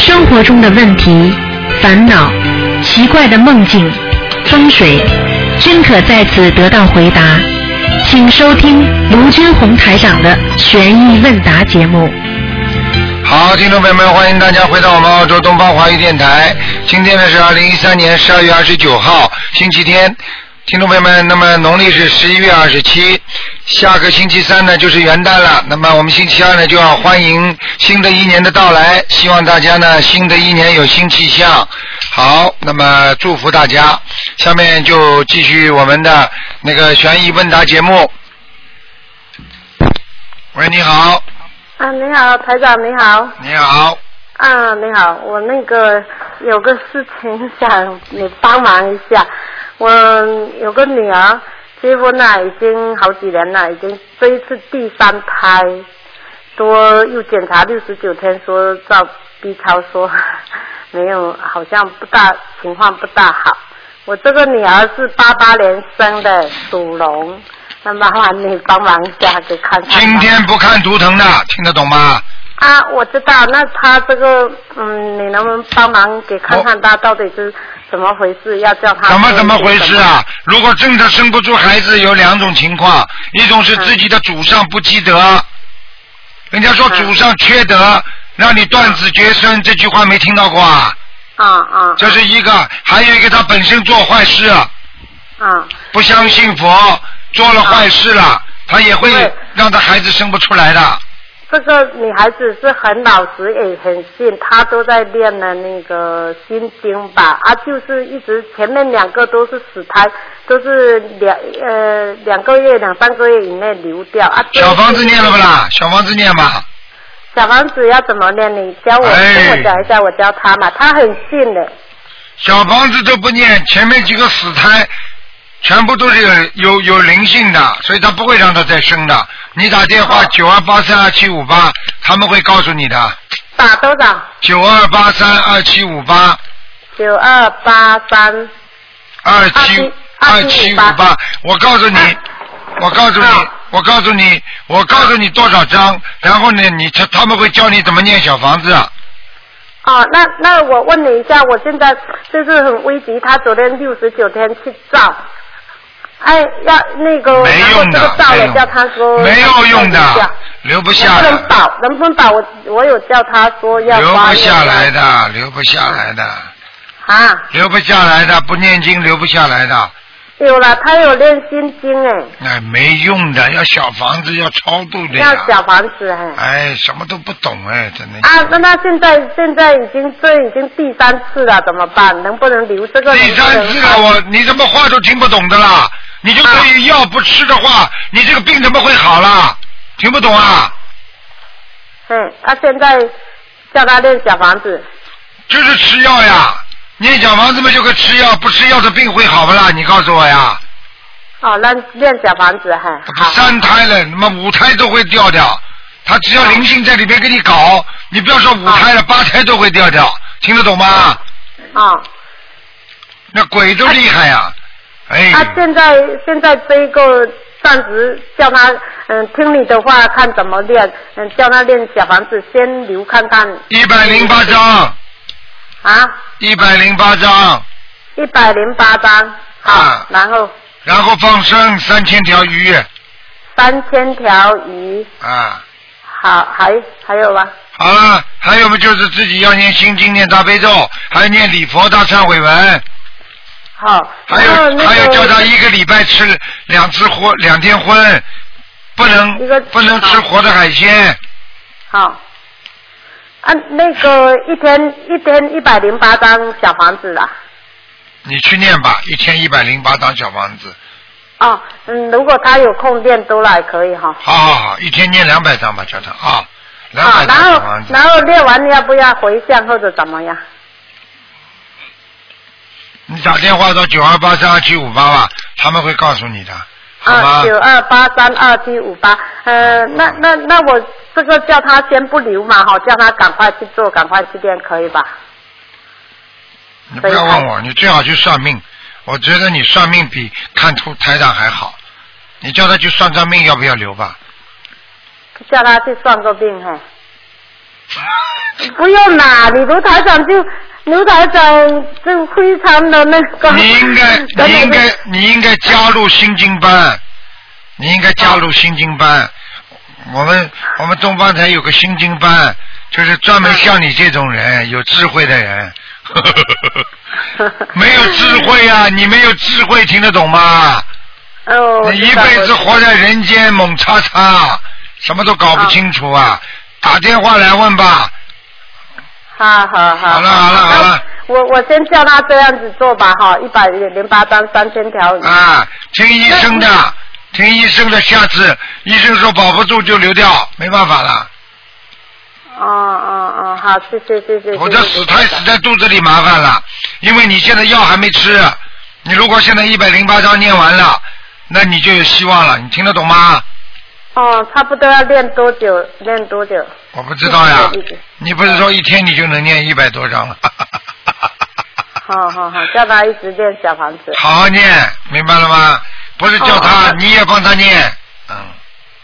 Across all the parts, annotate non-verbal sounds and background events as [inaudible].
生活中的问题、烦恼、奇怪的梦境、风水，均可在此得到回答。请收听卢军红台长的悬疑问答节目。好，听众朋友们，欢迎大家回到我们澳洲东方华语电台。今天呢是二零一三年十二月二十九号，星期天。听众朋友们，那么农历是十一月二十七，下个星期三呢就是元旦了。那么我们星期二呢就要欢迎新的一年的到来，希望大家呢新的一年有新气象。好，那么祝福大家。下面就继续我们的那个悬疑问答节目。喂，你好，啊，你好，台长，你好。你好，啊，你好，我那个有个事情想你帮忙一下。我有个女儿结婚了，已经好几年了，已经这一次第三胎，多又检查六十九天，说照 B 超说 [laughs] 没有，好像不大情况不大好。我这个女儿是八八年生的，属龙，那麻烦你帮忙一下给看看。今天不看图腾的，听得懂吗？啊，我知道，那他这个，嗯，你能不能帮忙给看看他到底是怎么回事？要叫他怎么怎么回事啊？如果真的生不出孩子，有两种情况，一种是自己的祖上不积德，人家说祖上缺德，让你断子绝孙，这句话没听到过啊？啊啊这是一个，还有一个他本身做坏事，啊！不相信佛，做了坏事了，他也会让他孩子生不出来的。这个女孩子是很老实，也很信，她都在练了那个心经吧，啊，就是一直前面两个都是死胎，都是两呃两个月、两三个月以内流掉啊。小房子念了不啦？小房子念吧。小房子要怎么念？你教我，哎跟我讲一下，我教他嘛，他很信的。小房子都不念，前面几个死胎全部都是有有有灵性的，所以他不会让他再生的。你打电话九二八三二七五八，他们会告诉你的。打多少？九二八三二七五八九二八三。二七二七五八，我告诉你，我告诉你，我告诉你，我告诉你多少张，然后呢，你他他们会教你怎么念小房子。啊哦，那那我问你一下，我现在就是很危急，他昨天六十九天去照，哎，要那个没然后用的这个照没叫他说没有用的留不下能不能保？能不能保？我我有叫他说要留不下来的，留不下来的，啊，留不下来的，不念经留不下来的。有了，他有练心经哎，哎，没用的，要小房子，要超度的。要小房子哎。哎，什么都不懂哎，真的。啊，那他现在现在已经这已经第三次了，怎么办？能不能留这个？第三次了，我你怎么话都听不懂的啦？你就可以药不吃的话，你这个病怎么会好啦？听不懂啊？嗯，他现在叫他练小房子。就是吃药呀，念小房子嘛就跟吃药，不吃药的病会好不啦？你告诉我呀。哦，那练小房子哈。好。三胎了，那么五胎都会掉掉。他只要灵性在里边给你搞，你不要说五胎了，八胎都会掉掉，听得懂吗？哦，那鬼都厉害呀！哎，他现在现在这一个暂时叫他嗯听你的话，看怎么练，嗯叫他练小房子，先留看看。一百零八张，啊，一百零八张，一百零八张，好，啊。然后？然后放生三千条鱼。三千条鱼，啊。好，还还有吗？好了，还有不就是自己要念心经、念大悲咒，还要念礼佛大忏悔文，好，还有还有叫他一个礼拜吃两次活两天荤，不能不能吃活的海鲜。好。啊，那个一天一天一百零八张小房子啊。你去念吧，一天一百零八张小房子，哦，嗯，如果他有空练都来可以哈。好好好，一天念两百张吧，叫他啊，两好，百张然后小房子。然后练完要不要回向或者怎么样？你打电话到九二八三二七五八吧，他们会告诉你的，好啊，吗？九二八三二七五八，呃，那那那我这个叫他先不留嘛，哈，叫他赶快去做，赶快去练，可以吧？你不要问我，你最好去算命。我觉得你算命比看图台长还好。你叫他去算算命，要不要留吧？叫他去算个病，嘿。[laughs] 不用啦，你卢台长就卢台长就非常的那个。你应该，你应该，你应该加入心经班，你应该加入心经班。我们我们东方台有个心经班，就是专门像你这种人，有智慧的人。[laughs] 没有智慧啊！[laughs] 你没有智慧，听得懂吗？哦，你一辈子活在人间猛叉叉，什么都搞不清楚啊！打电话来问吧。好好好。好了好了好了。我我先叫他这样子做吧，哈，一百零八张三千条鱼。啊，听医生的，听医生的，下次医生说保不住就流掉，没办法了。哦哦哦，好，谢谢谢谢。否则谢谢死胎死在肚子里麻烦了，因为你现在药还没吃，你如果现在一百零八章念完了，那你就有希望了，你听得懂吗？哦，差不多要练多久？练多久？我不知道呀你不是说一天你就能念一百多张了？[laughs] 好好好，叫他一直练小房子。好好念，明白了吗？不是叫他，哦你也帮他念，嗯，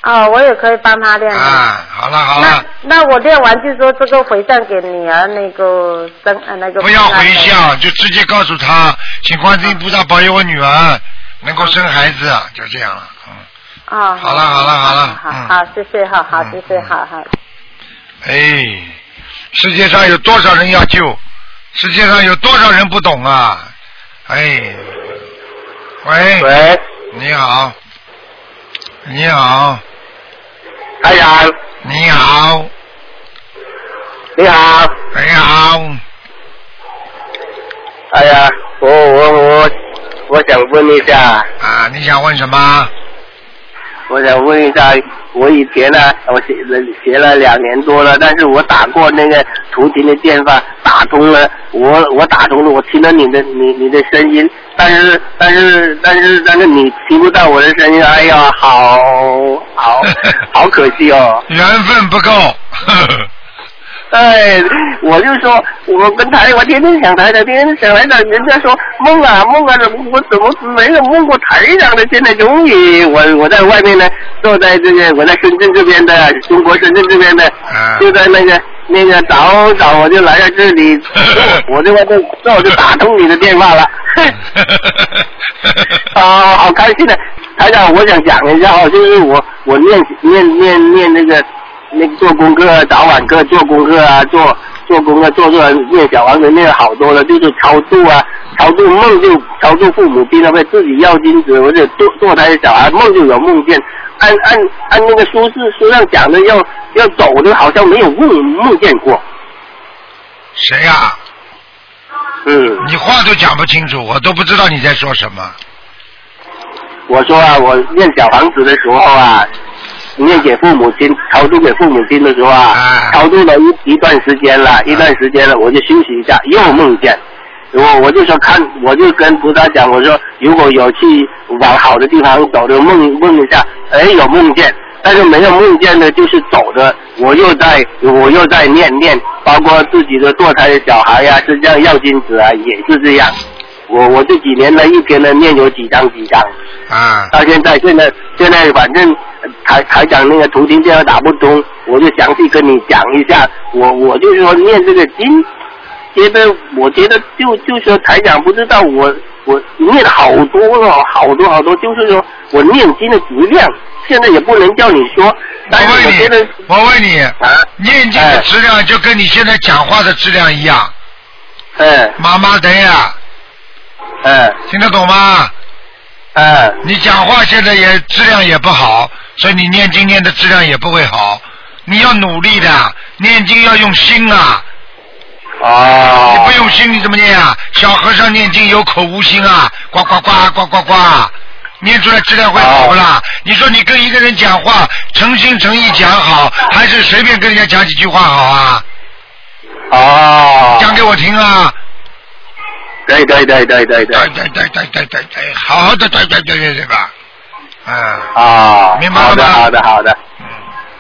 哦，我也可以帮他练。啊，好了好了，那那我练完就说这个回向给女儿那个生呃那个。不要回向，就直接告诉他，请观世音菩萨保佑我女儿能够生孩子，就这样了，嗯。啊。好了好了好了好嗯好，谢谢，好好嗯谢谢，嗯好好。哎，世界上有多少人要救？世界上有多少人不懂啊？哎，喂，喂，你好，你好，哎呀，你好，你好。你好，哎呀，我我我我想问一下，啊，你想问什么？我想问一下，我以前呢，我学了学了两年多了，但是我打过那个图形的电话，打通了，我我打通了，我听到你的你你的声音，但是但是但是但是你听不到我的声音，哎呀，好好好可惜哦。[laughs] 缘分不够。哎，我就说，我跟台，我天天想台长，天天想台长，人家说梦啊梦啊，我怎么没有梦过台长呢？现在终于，我我在外面呢，坐在这个我在深圳这边的，中国深圳这边的，啊就在那个那个早早我就来到这里，[laughs] 我就外面，那我就打通你的电话了。[laughs] 啊，好开心的，台长，我想讲一下哦，就是我我念念念念那个那个做功课，早晚课做功课啊，做做功课做做念小王子念了好多了，就是超度啊，超度梦就超度父母亲啊，会自己要金子或者堕堕胎的小孩梦就有梦见，按按按那个书是书上讲的要要走的，好像没有梦梦见过，谁呀、嗯。你话都讲不清楚，我都不知道你在说什么。我说啊，我念小房子的时候啊，念给父母亲超度给父母亲的时候啊，啊。超度了一一段时间了，一段时间了，我就休息一下，又梦见。我我就说看，我就跟菩萨讲，我说如果有去往好的地方走的梦梦一下，哎有梦见，但是没有梦见的，就是走的，我又在我又在念念，包括自己的堕胎的小孩呀、是这样要金子啊，也是这样。我我这几年呢，一天呢念有几张几张，啊，到现在现在现在反正呃台台长那个图形电话打不通，我就详细跟你讲一下。我我就是说念这个经，觉得我觉得就就说台长不知道我我念了好多了，好多好多，就是说我念经的质量，现在也不能叫你说，但我问是我觉得你，我问你，啊，念经的质量就跟你现在讲话的质量一样，嗯妈妈的呀，嗯听得懂吗？嗯你讲话现在也质量也不好，所以你念经念的质量也不会好。你要努力的，念经要用心啊！哦，你不用心你怎么念啊？小和尚念经有口无心啊，呱呱呱呱呱呱，念出来质量会好不啦？你说你跟一个人讲话，诚心诚意讲好，还是随便跟人家讲几句话好啊？哦，讲给我听啊！对对对对对对对，对对对对对对，好好的对对对对对吧？嗯啊，明白好的好的好的嗯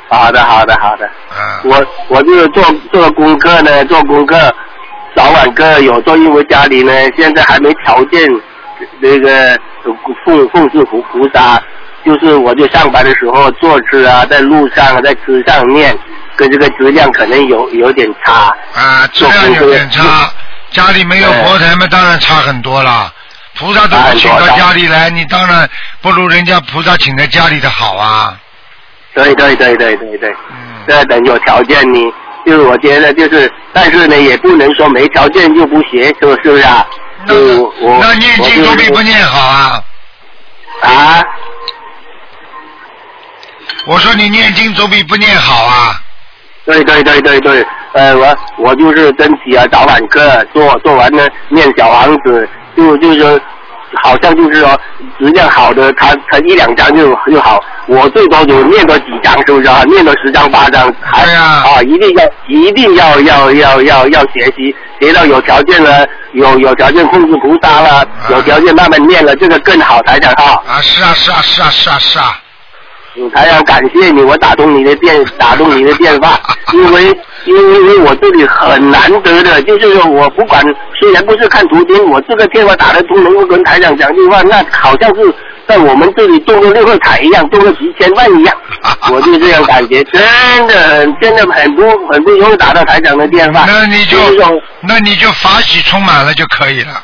好的好的好的。嗯，我我就是做做功课呢，做功课，早晚各有做，因为家里呢现在还没条件，那个奉奉祀菩菩萨，就是我就上班的时候坐车啊，在路上啊，在车上念，跟这个质量可能有有点差。啊，质量有点差。家里没有佛台嘛，当然差很多了。菩萨都不请到家里来，你当然不如人家菩萨请在家里的好啊。对对对对对对，嗯，这等有条件你，就是我觉得就是，但是呢也不能说没条件就不学，是不是不是啊？那我那念经我总比不念好啊。啊，我说你念经总比不念好啊。对对对对对，呃，我我就是争取啊，早晚课做做完呢念小王子，就就是说，好像就是说质量好的，他他一两张就就好，我最多就念个几张，是不是啊？念个十张八张，还对呀啊，一定要一定要要要要要学习，学到有条件了，有有条件控制菩萨了，有条件慢慢念了，这个更好才讲哈。啊，是啊，是啊，是啊，是啊，是啊。嗯，台长，感谢你，我打通你的电，打通你的电话，因为因为因为我这里很难得的，就是说我不管，虽然不是看图钉，我这个电话打得通，能够跟台长讲句话，那好像是在我们这里中了六合彩一样，中了几千万一样，[laughs] 我就这样感觉，真的很真的很不很不容易打到台长的电话，那你就那你就法喜充满了就可以了。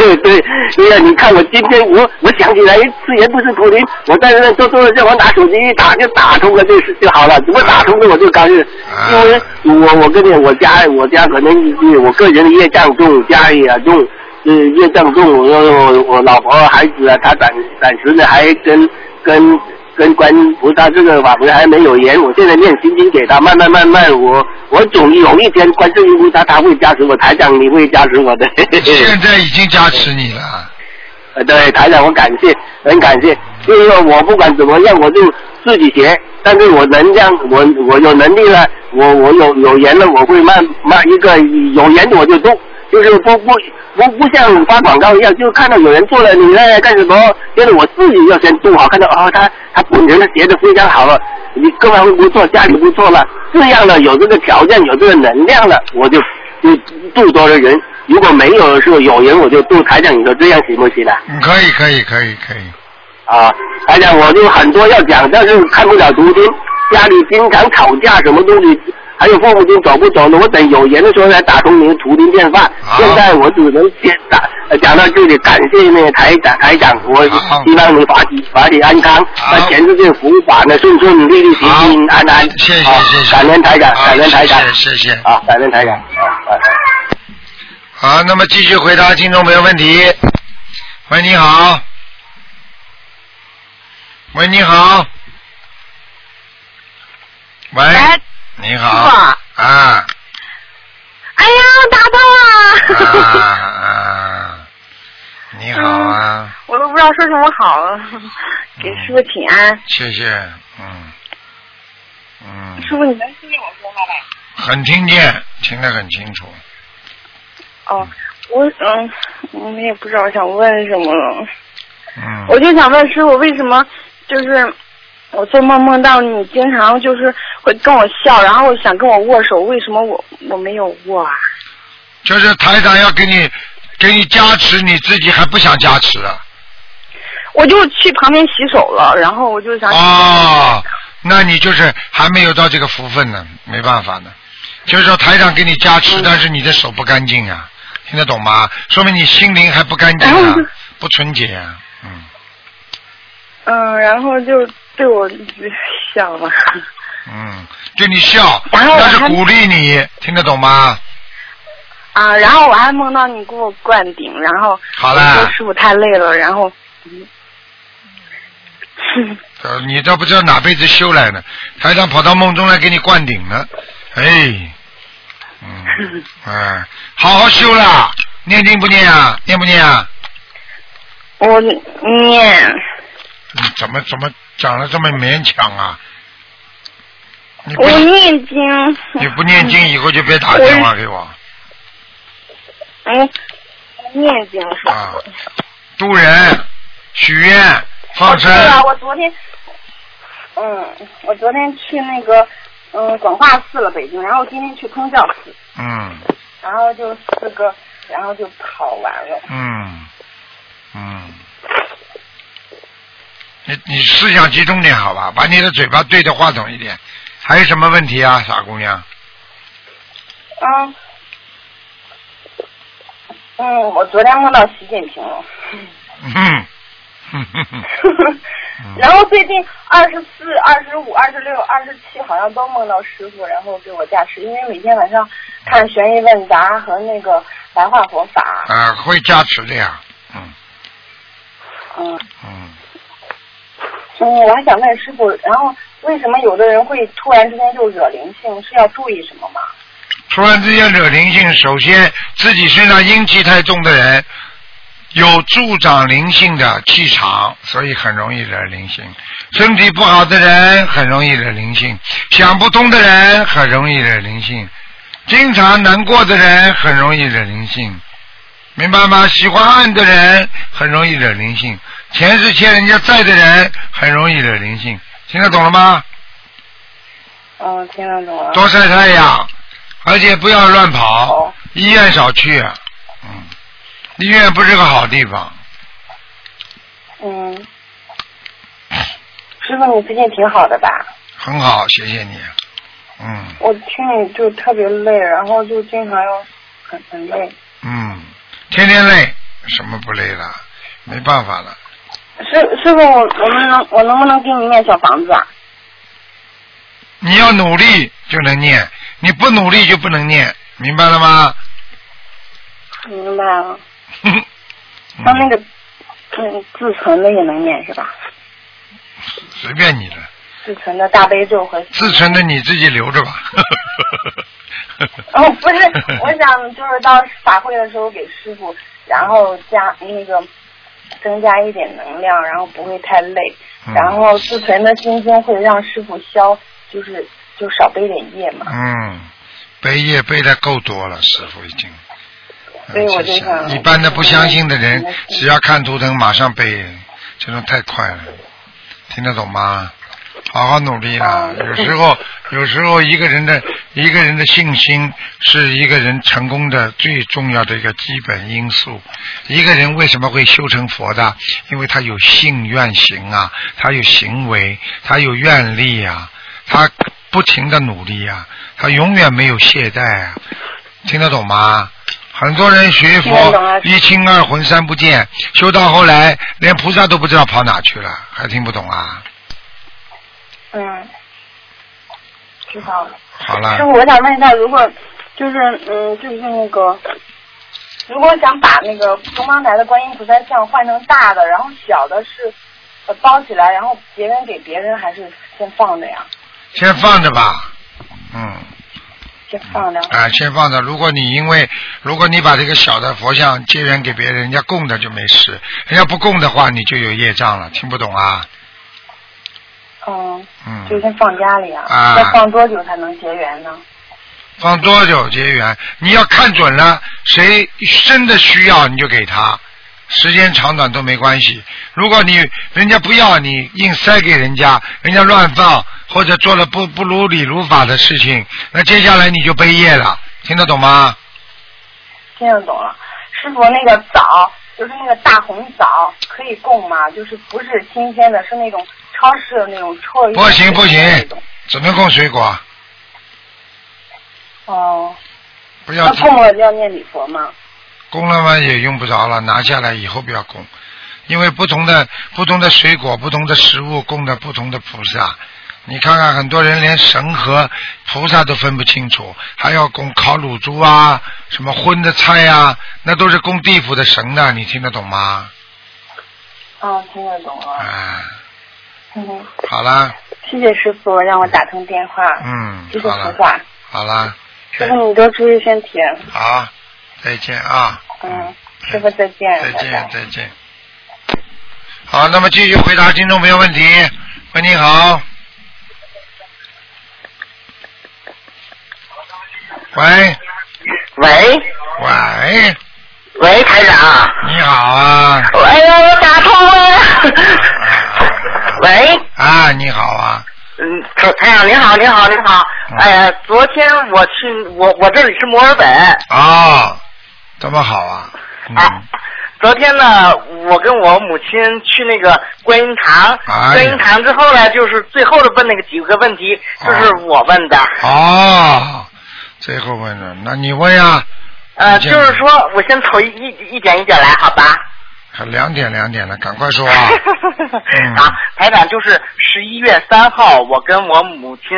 对对，对呀，你看我今天我我想起来，自然不是苦力，我在那坐坐，叫，我拿手机一打就打通了，就是就好了。怎么打通的我就高兴，因为我我跟你我家我家可能我个人的业障重，家里也重，呃业障重，我我老婆孩子啊，他暂暂时的还跟跟。跟观音菩萨这个法门还没有缘，我现在念心经给他，慢慢慢慢，我我总有一天观世音菩萨他会加持我，台长你会加持我的。现在已经加持你了。呃，[laughs] 对，台长，我感谢，很感谢。就是说我不管怎么样，我就自己学，但是我能这样，我我有能力了，我我有有缘了，我会慢慢一个有缘的我就动，就是不不不不像发广告一样，就看到有人做了，你在干什么？就是我自己要先做好，看到哦，他他本人的学的非常好了，你各方面不错，家里不错了，这样的有这个条件，有这个能量了，我就就度多的人。如果没有的时候，有人我就度台长，你说这样行不行啊？嗯，可以，可以，可以，可以。啊，台长，我就很多要讲，但是看不了图经，家里经常吵架，什么东西，还有父母亲走不走呢？我等有缘的时候再打通您的图经电话。现在我只能先打呃讲到这里，感谢那个台长，台长，我希望你法体法体安康，好那全世界福法呢顺顺利利、平平安安。谢谢谢谢感恩台长，感恩台长。谢谢谢谢啊，感恩台长。啊啊。好，那么继续回答听众朋友问题。喂，你好。喂，你好。喂，喂你好。啊哎呀，打到了！啊啊！你好啊，我都不知道说什么好了，给师傅请安。谢谢，嗯嗯，师傅，你能听见我说话吧？很听见，听得很清楚。哦，我嗯，我也不知道想问什么了，嗯，我就想问师傅，为什么就是我做梦梦到你经常就是会跟我笑，然后想跟我握手，为什么我我没有握啊？就是台长要给你给你加持，你自己还不想加持啊？我就去旁边洗手了，然后我就想哦，那你就是还没有到这个福分呢，没办法呢。就是说台长给你加持，嗯但是你的手不干净啊，听得懂吗？说明你心灵还不干净啊不纯洁啊，嗯嗯，然后就对我笑嘛。嗯，对你笑，然后那是鼓励你，听得懂吗？啊，然后我还梦到你给我灌顶，然后好了师傅太累了，然后，你都不知道哪辈子修来的，台长跑到梦中来给你灌顶呢，哎，嗯，哎，好好修啦，念经不念啊？念不念啊？我念你怎么怎么讲的这么勉强啊？你不我念经，你不念经，以后就别打电话给我嗯，念经是吧？啊！渡人、许愿、放生哦，对了，我昨天，嗯，我昨天去那个嗯广化寺了，北京，然后今天去通教寺，嗯然后就四个，然后就跑完了。嗯嗯，你你思想集中点好吧，把你的嘴巴对着话筒一点，还有什么问题啊，傻姑娘？嗯，嗯，我昨天梦到习近平了，[laughs] 然后最近二十四、二十五、二十六、二十七好像都梦到师傅，然后给我加持，因为每天晚上看悬疑问答和那个白话佛法，啊，会加持的呀，嗯嗯嗯，嗯，我还想问师傅，然后为什么有的人会突然之间就惹灵性，是要注意什么吗？突然之间惹灵性，首先自己身上阴气太重的人，有助长灵性的气场，所以很容易惹灵性。身体不好的人很容易惹灵性，想不通的人很容易惹灵性，经常难过的人很容易惹灵性，明白吗？喜欢暗的人很容易惹灵性，前世欠人家债的人很容易惹灵性，听得懂了吗？嗯，听得懂了。多晒太阳，而且不要乱跑好，医院少去。嗯，医院不是个好地方。嗯，师傅你最近挺好的吧？很好，谢谢你。嗯我听你就特别累，然后就经常要很很累。嗯，天天累，什么不累了？没办法了。师师傅，我我们能我能不能给你念小房子啊？你要努力就能念，你不努力就不能念，明白了吗？明白了。[laughs] 嗯像那个嗯自存的也能念是吧？随便你了，自存的大悲咒和自存的你自己留着吧。[laughs] 哦，不是，[laughs] 我想就是到法会的时候给师傅，然后加那个增加一点能量，然后不会太累，嗯然后自存的心经会让师傅消，就是就少背点业嘛。嗯，背业背的够多了，师傅已经。所以我就想一般的不相信的人，只要看图腾马上背，这种太快了，听得懂吗？好好努力啦！嗯有时候，[laughs] 有时候一个人的一个人的信心是一个人成功的最重要的一个基本因素。一个人为什么会修成佛的？因为他有信愿行啊，他有行为，他有愿力啊，他不停的努力啊，他永远没有懈怠啊，听得懂吗？很多人学佛一清二浑三不见，修到后来连菩萨都不知道跑哪去了，还听不懂啊？嗯，知道了。好了师，傅，我想问一下，如果就是嗯，就是那个，如果想把那个东方台的观音菩萨像换成大的，然后小的是呃包起来，然后别人给别人，还是先放着呀？先放着吧。嗯，先放着。啊，先放着。如果你因为如果你把这个小的佛像结缘给别人，人家供的就没事；人家不供的话，你就有业障了。听不懂啊？嗯，嗯，就先放家里啊。啊要放多久才能结缘呢？放多久结缘？你要看准了，谁真的需要你就给他，时间长短都没关系。如果你人家不要你硬塞给人家，人家乱放或者做了不不如理如法的事情，那接下来你就背业了，听得懂吗？听得懂了。师傅，那个枣就是那个大红枣，可以供吗？就是不是新鲜的，是那种超市的那种臭一点不行不行。只能供水果，哦，不要那供了要念礼佛吗？供了嘛也用不着了，拿下来以后不要供，因为不同的不同的水果、不同的食物供的不同的菩萨。你看看，很多人连神和菩萨都分不清楚，还要供烤乳猪啊，什么荤的菜啊，那都是供地府的神的，你听得懂吗？哦，听得懂啊。啊，嗯，好啦，谢谢师傅让我打通电话。嗯谢，谢好了，菩萨。好啦，师傅你多注意身体。好，再见啊。嗯，师傅再见。再见拜拜再见。好，那么继续回答听众朋友问题。喂，你好。喂喂喂，喂，台长。你好啊。哎呀，我打通了。喂，啊，你好啊。嗯，台台长您好，您好，您好。嗯哎呀，昨天我去，我我这里是墨尔本，啊，这么好啊。嗯。啊，昨天呢，我跟我母亲去那个观音堂，哎观音堂之后呢，就是最后的问那个几个问题，就是我问的。哦，最后问的，那你问呀？呃，就是说我先从一一一点一点来，好吧？还两点两点了，赶快说啊！[laughs] 嗯好，台长就是十一月三号，我跟我母亲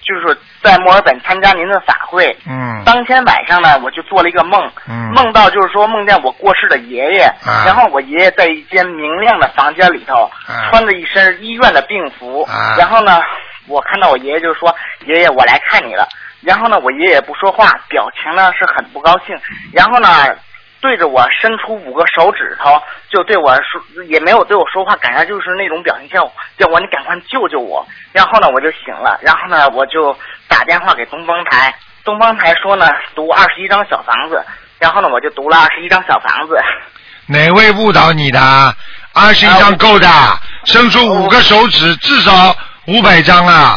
就是在墨尔本参加您的法会。嗯当天晚上呢，我就做了一个梦，嗯梦到就是说梦见我过世的爷爷，啊然后我爷爷在一间明亮的房间里头，啊穿着一身医院的病服，啊然后呢，我看到我爷爷就说：“爷爷，我来看你了。”然后呢，我爷爷不说话，表情呢是很不高兴，然后呢。对着我伸出五个手指头，就对我说，也没有对我说话，感觉就是那种表情，叫我叫我你赶快救救我。然后呢，我就醒了，然后呢，我就打电话给东方台，东方台说呢，读二十一张小房子，然后呢，我就读了二十一张小房子。哪位误导你的？二十一张够的，伸出五个手指，至少五百张啊！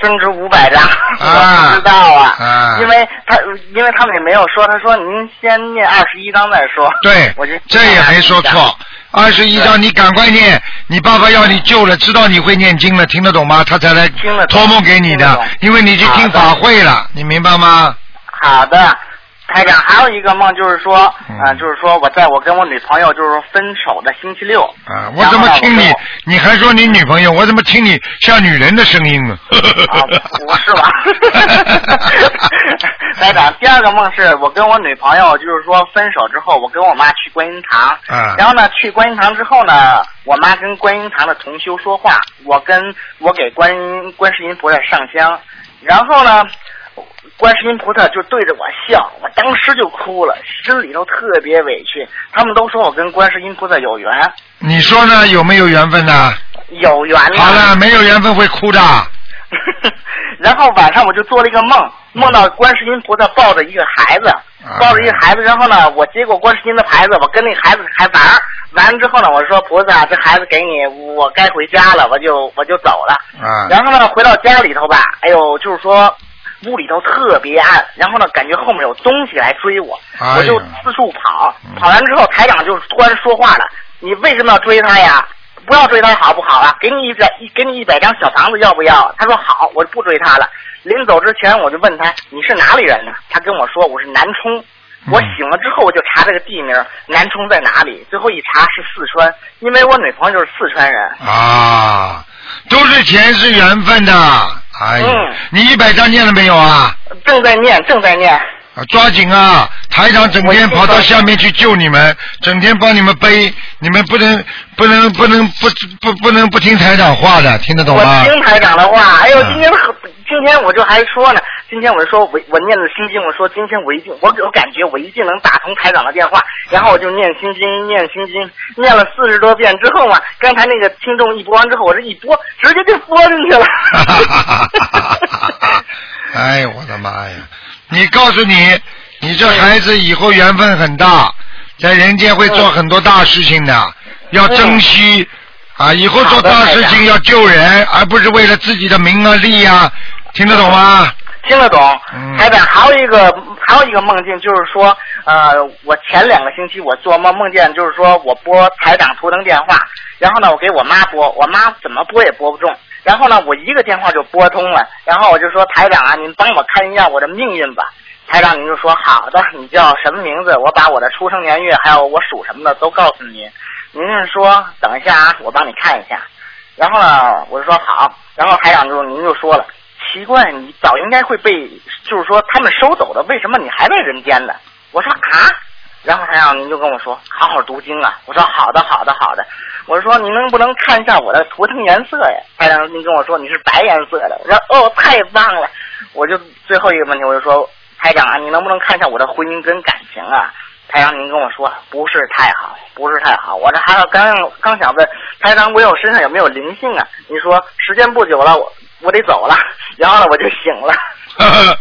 升值五百张，啊我不知道啊，啊因为他因为他们也没有说，他说您先念二十一章再说。对我就，这也没说错。二十一章，你赶快念，你爸爸要你救了，知道你会念经了，听得懂吗？他才来托梦给你的因为你去听法会了，你明白吗？好的，台长，还有一个梦就是说，啊、嗯就是说我在我跟我女朋友就是说分手的星期六。啊，我怎么听你？你还说你女朋友？我怎么听你像女人的声音呢？啊，不是吧？[laughs] 台长，第二个梦是我跟我女朋友，就是说分手之后，我跟我妈去观音堂，啊然后呢，去观音堂之后呢，我妈跟观音堂的同修说话，我跟我给观音观世音菩萨上香，然后呢，观世音菩萨就对着我笑，我当时就哭了，心里头特别委屈。他们都说我跟观世音菩萨有缘，你说呢？有没有缘分呢？有缘了。好了，没有缘分会哭的。[laughs] 然后晚上我就做了一个梦，梦到观世音菩萨抱着一个孩子，啊抱着一个孩子，然后呢，我接过观世音的牌子，我跟那孩子还玩儿，完了之后呢，我说菩萨，这孩子给你，我该回家了，我就我就走了。啊然后呢，回到家里头吧，哎呦，就是说屋里头特别暗，然后呢，感觉后面有东西来追我，哎我就四处跑嗯，跑完之后，台长就突然说话了：“你为什么要追他呀？不要追他好不好啊？给你一百一给你一百张小房子要不要？”他说好，我不追他了。临走之前，我就问他：“你是哪里人呢？”他跟我说：“我是南充。”我嗯醒了之后，我就查这个地名，南充在哪里？最后一查是四川，因为我女朋友就是四川人。啊，都是钱是缘分的。哎呀，嗯你一百张念了没有啊？正在念，正在念。啊，抓紧啊！台长整天跑到下面去救你们，整天帮你们背，你们不能不能不能不不不能不听台长话的，听得懂吗我吗？听台长的话，哎呦，嗯今天很今天我就还说呢，今天我就说我我念的心经，我说今天我一定我我感觉我一定能打通台长的电话，然后我就念心经，念心经，念了四十多遍之后嘛，刚才那个听众一播完之后，我这一播直接就播进去了。[laughs] 哎呦我的妈呀！你告诉你，你这孩子以后缘分很大，在人间会做很多大事情的，要珍惜啊！以后做大事情要救人，而不是为了自己的名啊利啊，听得懂吗？听得懂嗯，台长还有一个还有一个梦境，就是说，呃，我前两个星期我做梦梦见，就是说我拨台长图腾电话，然后呢，我给我妈拨，我妈怎么拨也拨不中，然后呢，我一个电话就拨通了，然后我就说台长啊，您帮我看一下我的命运吧。台长您就说好的，你叫什么名字？我把我的出生年月还有我属什么的都告诉您。您是说等一下啊，我帮你看一下。然后呢，我就说好，然后台长就您就说了，奇怪，你早应该会被，就是说他们收走的，为什么你还在人间呢？我说啊，然后台长您就跟我说，好好读经啊。我说好的，好的，好的。我说您能不能看一下我的图腾颜色呀？台长您跟我说你是白颜色的。我说哦，太棒了。我就最后一个问题，我就说台长啊，你能不能看一下我的婚姻跟感情啊？台长，您跟我说不是太好，不是太好。我这还要刚刚想问台长，我有身上有没有灵性啊？你说时间不久了，我我得走了，然后呢我就醒了。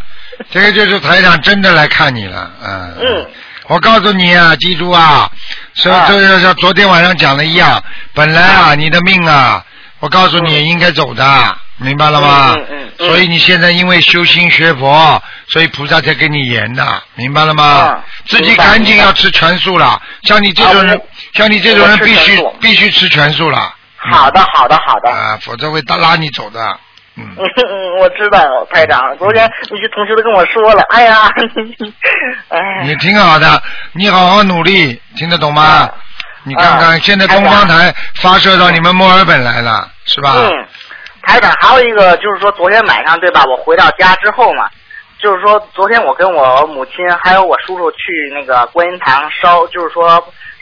这个就是台长真的来看你了，嗯。嗯。我告诉你啊，记住啊，这就像昨天晚上讲的一样，本来啊，你的命啊，我告诉你应该走的，明白了吗？嗯嗯嗯所以你现在因为修心学佛，所以菩萨才给你严的，明白了吗？嗯自己赶紧要吃全素了，像你这种人，啊像你这种人必须必须吃全素了。好的，好的，好的。啊，否则会拉拉你走的。嗯，嗯，[laughs] 我知道，台长。昨天那些同学都跟我说了，哎呀，[laughs] 哎，你挺好的，你好好努力，听得懂吗？啊你看看，啊现在东方台发射到你们墨尔本来了，是吧？嗯，台长，还有一个就是说，昨天晚上对吧？我回到家之后嘛，就是说昨天我跟我母亲还有我叔叔去那个观音堂烧，就是说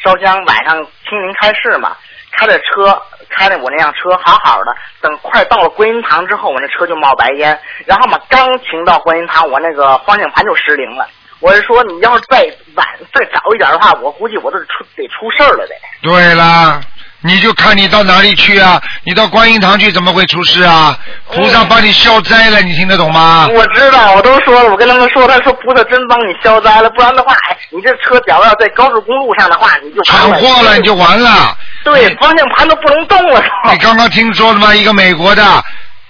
烧香，晚上清明开市嘛，他的车。开的我那辆车好好的，等快到了观音堂之后，我那车就冒白烟，然后嘛，刚停到观音堂，我那个方向盘就失灵了。我是说，你要是再晚再早一点的话，我估计我都得出得出事了得。对啦，你就看你到哪里去啊？你到观音堂去怎么会出事啊？菩萨帮你消灾了，你听得懂吗？我知道，我都说了，我跟他们说，他说菩萨真帮你消灾了，不然的话，哎，你这车假如要在高速公路上的话，你就闯祸了，你就完了。对，方向盘都不能动了。你刚刚听说了吗？一个美国的，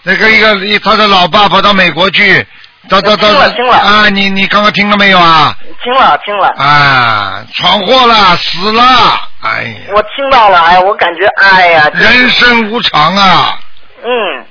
那个一个他的老爸跑到美国去，到到到听了听了啊！你你刚刚听了没有啊？听了听了，啊，闯祸了，死了！哎呀，我听到了，哎，我感觉，哎呀，人生无常啊！嗯，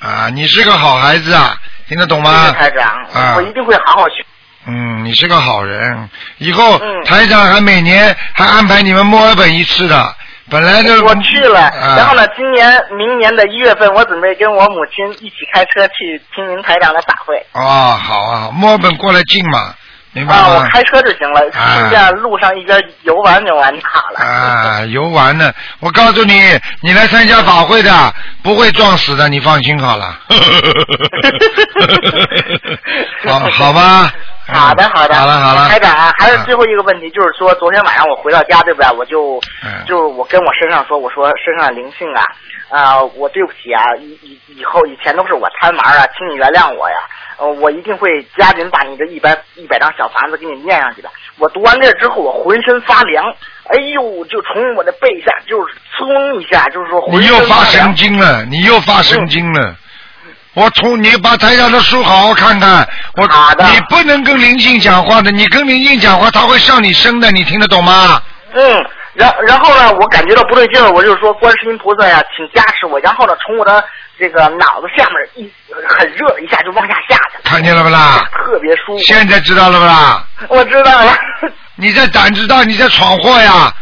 啊，你是个好孩子啊，听得懂谢吗谢？台长，啊我一定会好好学。嗯，你是个好人，以后嗯台长还每年还安排你们墨尔本一次的，本来就我去了，啊然后呢，今年明年的一月份，我准备跟我母亲一起开车去听您台长的法会。哦，好啊，墨尔本过来近嘛，明白啊，我？开车就行了，啊顺便路上一边游玩就完就好了。啊，游玩呢！我告诉你，你来参加法会的不会撞死的，你放心好了。[laughs] 好，好吧。好的，好的。好了，好了。台长啊，还有啊最后一个问题，就是说，昨天晚上我回到家，对不对？我就嗯就是我跟我身上说，我说身上的灵性啊，啊、我对不起啊，以以以后以前都是我贪玩啊，请你原谅我呀。呃，我一定会加紧把你这一百一百张小房子给你念上去的。我读完这之后，我浑身发凉，哎呦，就从我的背下就是噌一下，就是说浑你身又发神。经了，你又发神经了。我从你把台上的书好好看看，我你不能跟灵性讲话的，你跟灵性讲话，他会上你身的，你听得懂吗？嗯，然然后呢，我感觉到不对劲儿，我就说观世音菩萨呀，请加持我。然后呢，从我的这个脑子下面一很热，一下就往下下去了，看见了不啦？特别舒服。现在知道了不啦？[laughs] 我知道了，你在胆子大，你在闯祸呀！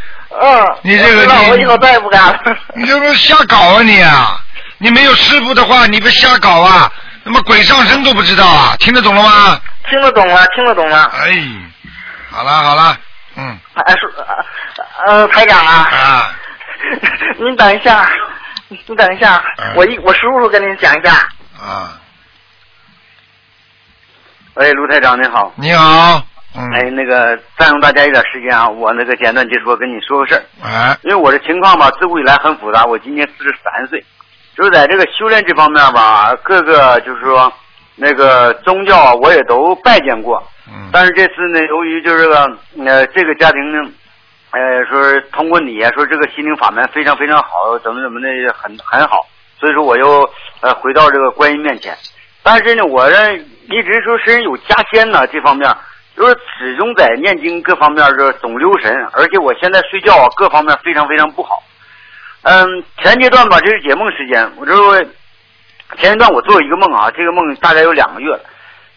嗯，你这个我以后再也不敢了。你这不是瞎搞啊你啊！你没有师傅的话，你不瞎搞啊？那么鬼上身都不知道啊？听得懂了吗？听得懂了，听得懂了。哎，好了好了，嗯哎，是呃，台长啊，啊，[laughs] 您等一下，你等一下，嗯我一我叔叔跟您讲一下。啊，喂，卢台长您好。你好，嗯，哎，那个占用大家一点时间啊，我那个简短结束，跟你说个事儿。哎，因为我的情况吧，自古以来很复杂。我今年四十三岁，就是在这个修炼这方面吧，各个就是说那个宗教啊，我也都拜见过。嗯，但是这次呢，由于就是个呃这个家庭呢，呃说是通过你啊，说这个心灵法门非常非常好，怎么怎么的很很好，所以说我又呃回到这个观音面前。但是呢，我这一直说身上有家仙呢，这方面就是始终在念经各方面这总留神，而且我现在睡觉啊各方面非常非常不好。嗯，前阶段吧，这是解梦时间，我这前一段我做一个梦啊，这个梦大概有两个月了。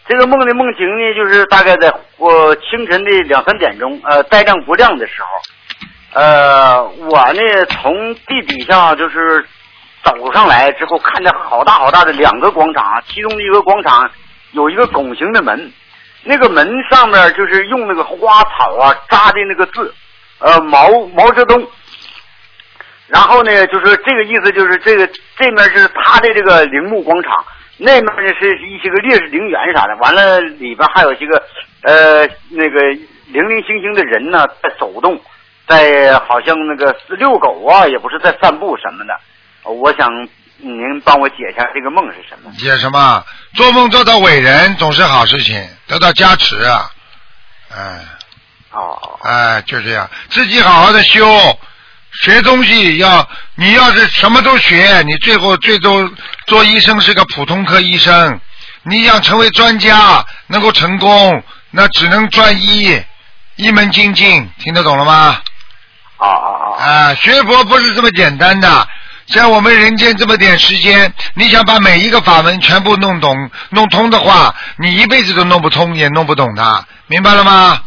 这个梦的梦境呢，就是大概在我清晨的两三点钟，呃，带亮不亮的时候，呃，我呢从地底下就是走上来之后，看见好大好大的两个广场，其中的一个广场有一个拱形的门，那个门上面就是用那个花草啊扎的那个字，呃，毛毛泽东。然后呢，就是这个意思，就是这个这面是他的这个陵墓广场，那面呢是一些个烈士陵园啥的。完了里边还有一些个呃那个零零星星的人呢在走动，在好像那个遛狗啊，也不是在散步什么的。呃我想您帮我解一下这个梦是什么？解什么？做梦做到伟人总是好事情，得到加持啊！哎哦，哎，就这样，自己好好的修，学东西要，你要是什么都学，你最后最终做医生是个普通科医生。你想成为专家，能够成功，那只能专一，一门精进，听得懂了吗？啊啊啊！啊，学佛不是这么简单的。像我们人间这么点时间，你想把每一个法门全部弄懂、弄通的话，你一辈子都弄不通，也弄不懂的，明白了吗？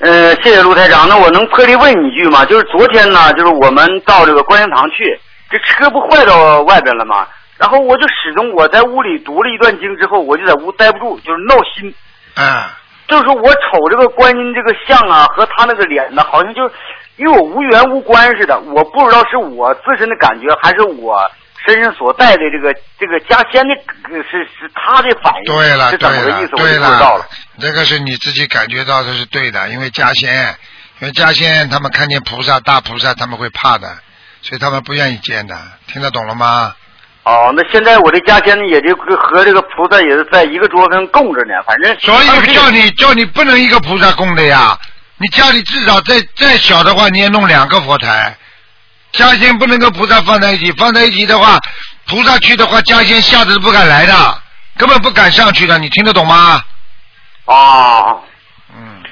呃，谢谢卢台长。那我能破例问你一句吗？就是昨天呢，就是我们到这个观音堂去，这车不坏到外边了吗？然后我就始终我在屋里读了一段经之后，我就在屋待不住，就是闹心。嗯，就是说我瞅这个观音这个像啊，和他那个脸呢，好像就与我无缘无关似的。我不知道是我自身的感觉，还是我身上所带的这个这个家仙的，呃是是他的反应，对了，是怎么个对了意思？，对不知道了。这个是你自己感觉到的是对的，因为家仙，因为家仙他们看见菩萨大菩萨他们会怕的，所以他们不愿意见的，听得懂了吗？哦，那现在我的家仙也就和这个菩萨也是在一个桌上供着呢，反正所以叫你叫你不能一个菩萨供的呀，你家里至少再再小的话，你也弄两个佛台，家仙不能跟菩萨放在一起，放在一起的话，菩萨去的话，家仙吓得都不敢来的，根本不敢上去的，你听得懂吗？啊，嗯，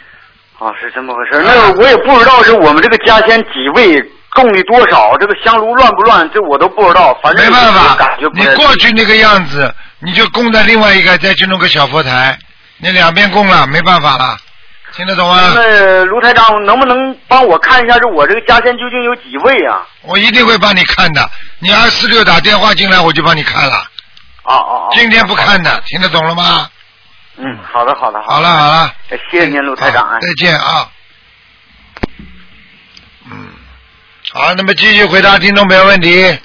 啊是这么回事。那我也不知道是我们这个家仙几位供的多少，这个香炉乱不乱，这我都不知道。反正没办法感觉，你过去那个样子，你就供在另外一个，再去弄个小佛台，你两边供了，没办法了，听得懂吗？那卢台长能不能帮我看一下，这我这个家仙究竟有几位啊？我一定会帮你看的，你二四六打电话进来，我就帮你看了。啊啊啊！今天不看的，听得懂了吗？嗯，好的好的好了好了，哎谢谢您卢台长。啊再见啊。嗯，好，那么继续回答听众朋友问题。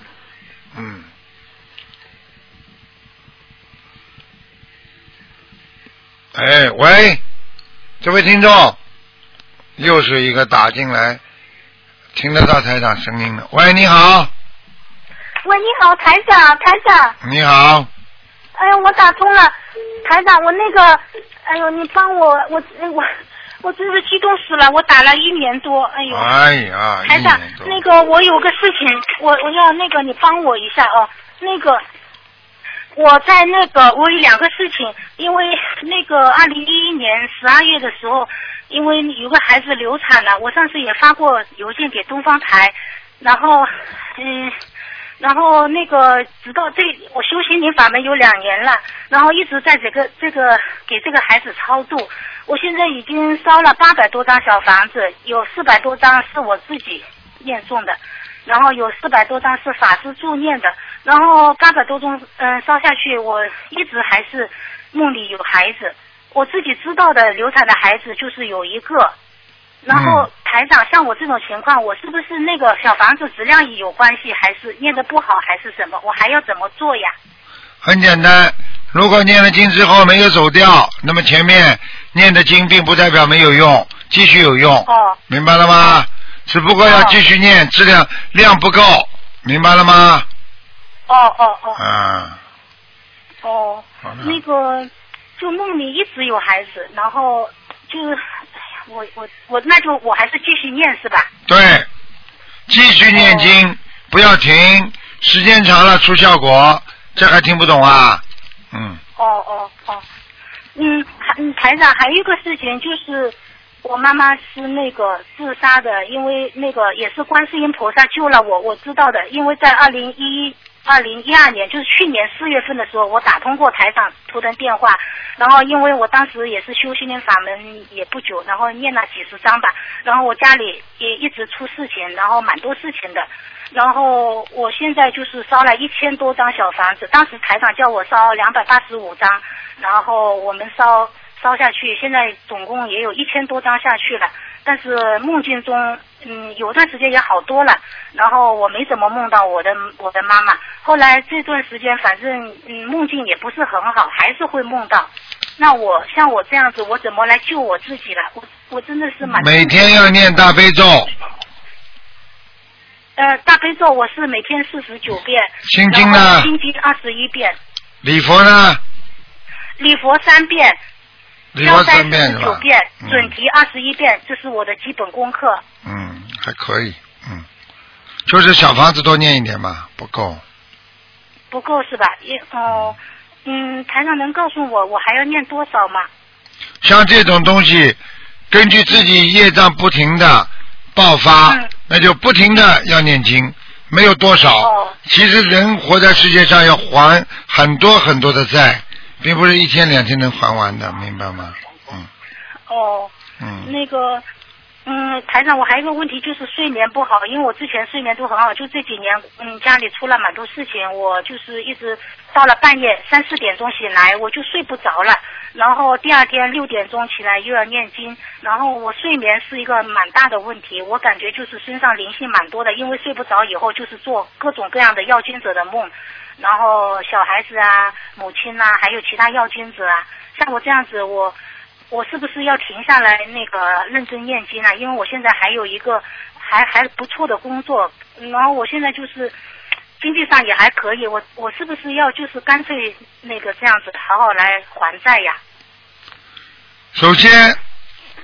嗯。哎，喂，这位听众，又是一个打进来，听得到台长声音的。喂，你好，喂，你好，台长，台长，你好，哎呀，我打通了，台长，我那个，哎呦，你帮我，我我我真是激动死了，我打了一年多，哎呦，哎呀，台长那个我有个事情，我我要那个你帮我一下哦，那个我在那个我有两个事情，因为那个二零一一年十二月的时候，因为有个孩子流产了，我上次也发过邮件给东方台，然后嗯。然后那个直到这我修心灵法门有两年了，然后一直在这个这个给这个孩子超度。我现在已经烧了八百多张小房子，有四百多张是我自己念诵的，然后有四百多张是法师助念的，然后八百多张嗯烧下去，我一直还是梦里有孩子，我自己知道的流产的孩子就是有一个，然后台长，像我这种情况，我是不是那个小房子质量也有关系，还是念的不好，还是什么？我还要怎么做呀？很简单，如果念了经之后没有走掉，那么前面念的经并不代表没有用，继续有用，哦明白了吗？只不过要继续念，质量量不够，明白了吗？哦哦哦。啊，哦。好的，那个就梦里一直有孩子，然后就是，哎呀，我我我那就我还是继续念是吧？对，继续念经，不要停，时间长了出效果，这还听不懂啊？嗯，哦哦哦，嗯，还嗯，台长还有一个事情就是，我妈妈是那个自杀的，因为那个也是观世音菩萨救了我，我知道的，因为在二零一二零一二年，就是去年四月份的时候，我打通过台长图腾电话，然后因为我当时也是修心灵法门也不久，然后念了几十章吧，然后我家里也一直出事情，然后蛮多事情的。然后我现在就是烧了一千多张小房子，当时台长叫我烧两百八十五张，然后我们烧烧下去，现在总共也有一千多张下去了。但是梦境中，嗯，有段时间也好多了，然后我没怎么梦到我的我的妈妈。后来这段时间，反正嗯梦境也不是很好，还是会梦到。那我像我这样子，我怎么来救我自己了？我我真的是蛮每天要念大悲咒，呃，大悲咒我是每天四十九遍，心经呢心经二十一遍，礼佛呢？礼佛三遍，消灾四三遍九遍，准嗯提二十一遍，这是我的基本功课。嗯，还可以，嗯，就是小房子多念一点嘛，不够。不够是吧？也哦，嗯，台上能告诉我我还要念多少吗？像这种东西，根据自己业障不停的爆发，那就不停的要念经，没有多少。其实人活在世界上要还很多很多的债，并不是一天两天能还完的，明白吗？嗯哦，嗯，那个，嗯，台长，我还有一个问题就是睡眠不好，因为我之前睡眠都很好，就这几年，嗯，家里出了蛮多事情，我就是一直到了半夜三四点钟醒来，我就睡不着了，然后第二天六点钟起来又要念经，然后我睡眠是一个蛮大的问题，我感觉就是身上灵性蛮多的，因为睡不着以后就是做各种各样的要经者的梦，然后小孩子啊、母亲呐、还有其他要经者啊，像我这样子我。我是不是要停下来那个认真念经啊？因为我现在还有一个还还不错的工作，然后我现在就是经济上也还可以，我我是不是要就是干脆那个这样子好好来还债呀？首先，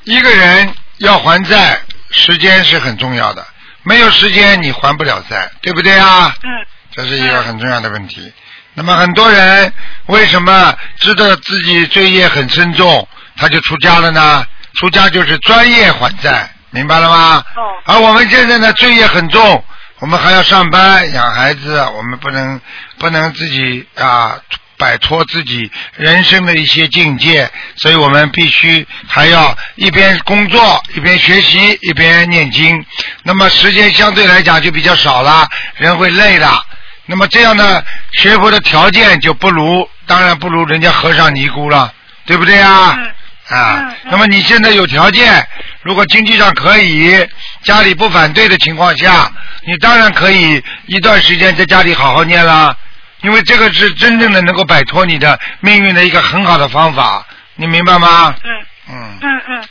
一个人要还债，时间是很重要的，没有时间你还不了债，对不对啊？嗯。这是一个很重要的问题。那么很多人为什么知道自己罪业很深重，他就出家了呢？出家就是专业还债，明白了吗？哦。而我们现在呢，罪业很重，我们还要上班养孩子，我们不能不能自己啊摆脱自己人生的一些境界，所以我们必须还要一边工作一边学习一边念经。那么时间相对来讲就比较少了，人会累的。那么这样呢，学佛的条件就不如，当然不如人家和尚尼姑了，对不对啊？啊，那么你现在有条件，如果经济上可以，家里不反对的情况下，你当然可以一段时间在家里好好念啦，因为这个是真正的能够摆脱你的命运的一个很好的方法，你明白吗？嗯嗯，嗯嗯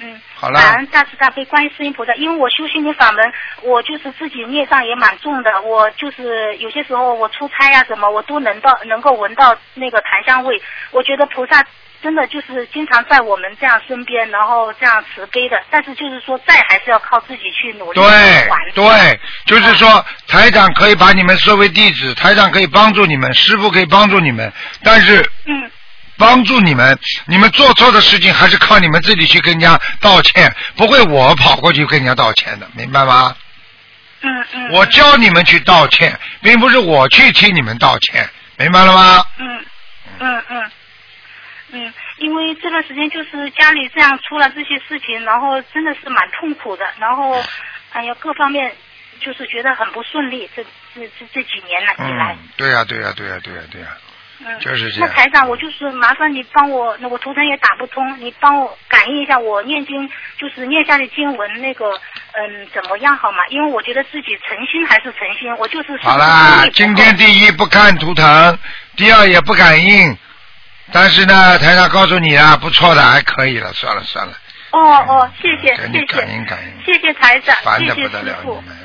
嗯。好了感恩大慈大悲观世音菩萨，因为我修心灵法门，我就是自己孽障也蛮重的，我就是有些时候我出差呀、什么，我都能到能够闻到那个檀香味，我觉得菩萨真的就是经常在我们这样身边，然后这样慈悲的，但是就是说债还是要靠自己去努力对。对，就是说台长可以把你们设为弟子，台长可以帮助你们，师傅可以帮助你们，但是嗯帮助你们，你们做错的事情还是靠你们自己去跟人家道歉，不会我跑过去跟人家道歉的，明白吗？嗯嗯。我教你们去道歉，并不是我去替你们道歉，明白了吗？嗯嗯嗯嗯，因为这段时间就是家里这样出了这些事情，然后真的是蛮痛苦的，然后哎呀各方面就是觉得很不顺利，这这这这几年来以来。嗯，对呀、对呀、对呀、对呀、对呀、嗯，就是这样那台长，我就是麻烦你帮我，那我图腾也打不通，你帮我感应一下，我念经就是念下的经文那个，嗯，怎么样好吗？因为我觉得自己诚心还是诚心，我就是好啦，今天第一不看图腾，第二也不感应，但是呢，台长告诉你啊，不错的，还可以了，算了算了，哦哦，谢谢谢谢感应感应，谢，谢谢台长，烦的不得了，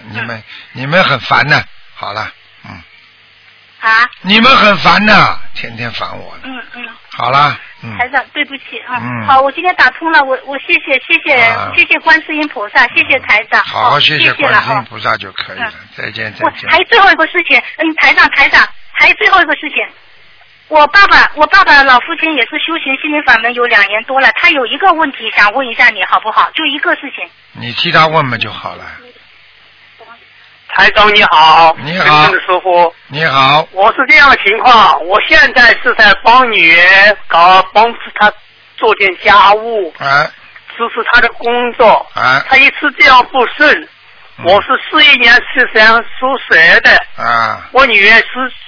你们你们你们很烦的，好了，嗯啊，你们很烦的，天天烦我，嗯嗯。好了，嗯，台长，对不起啊。嗯好，我今天打通了，我我谢谢谢谢、啊谢谢观世音菩萨，谢谢台长。好谢谢观。世音菩萨就可以了，再见再我见。还有最后一个事情，嗯，台长台长，还有最后一个事情。我爸爸，我爸爸老父亲也是修行心灵法门有两年多了，他有一个问题想问一下你好不好？就一个事情。你替他问问就好了。台长你好，你好真正的师傅，你好，我是这样的情况，我现在是在帮女儿搞帮助她做点家务，啊支持她的工作，啊她一次这样不顺。我是四一年出生属蛇的，啊我女儿是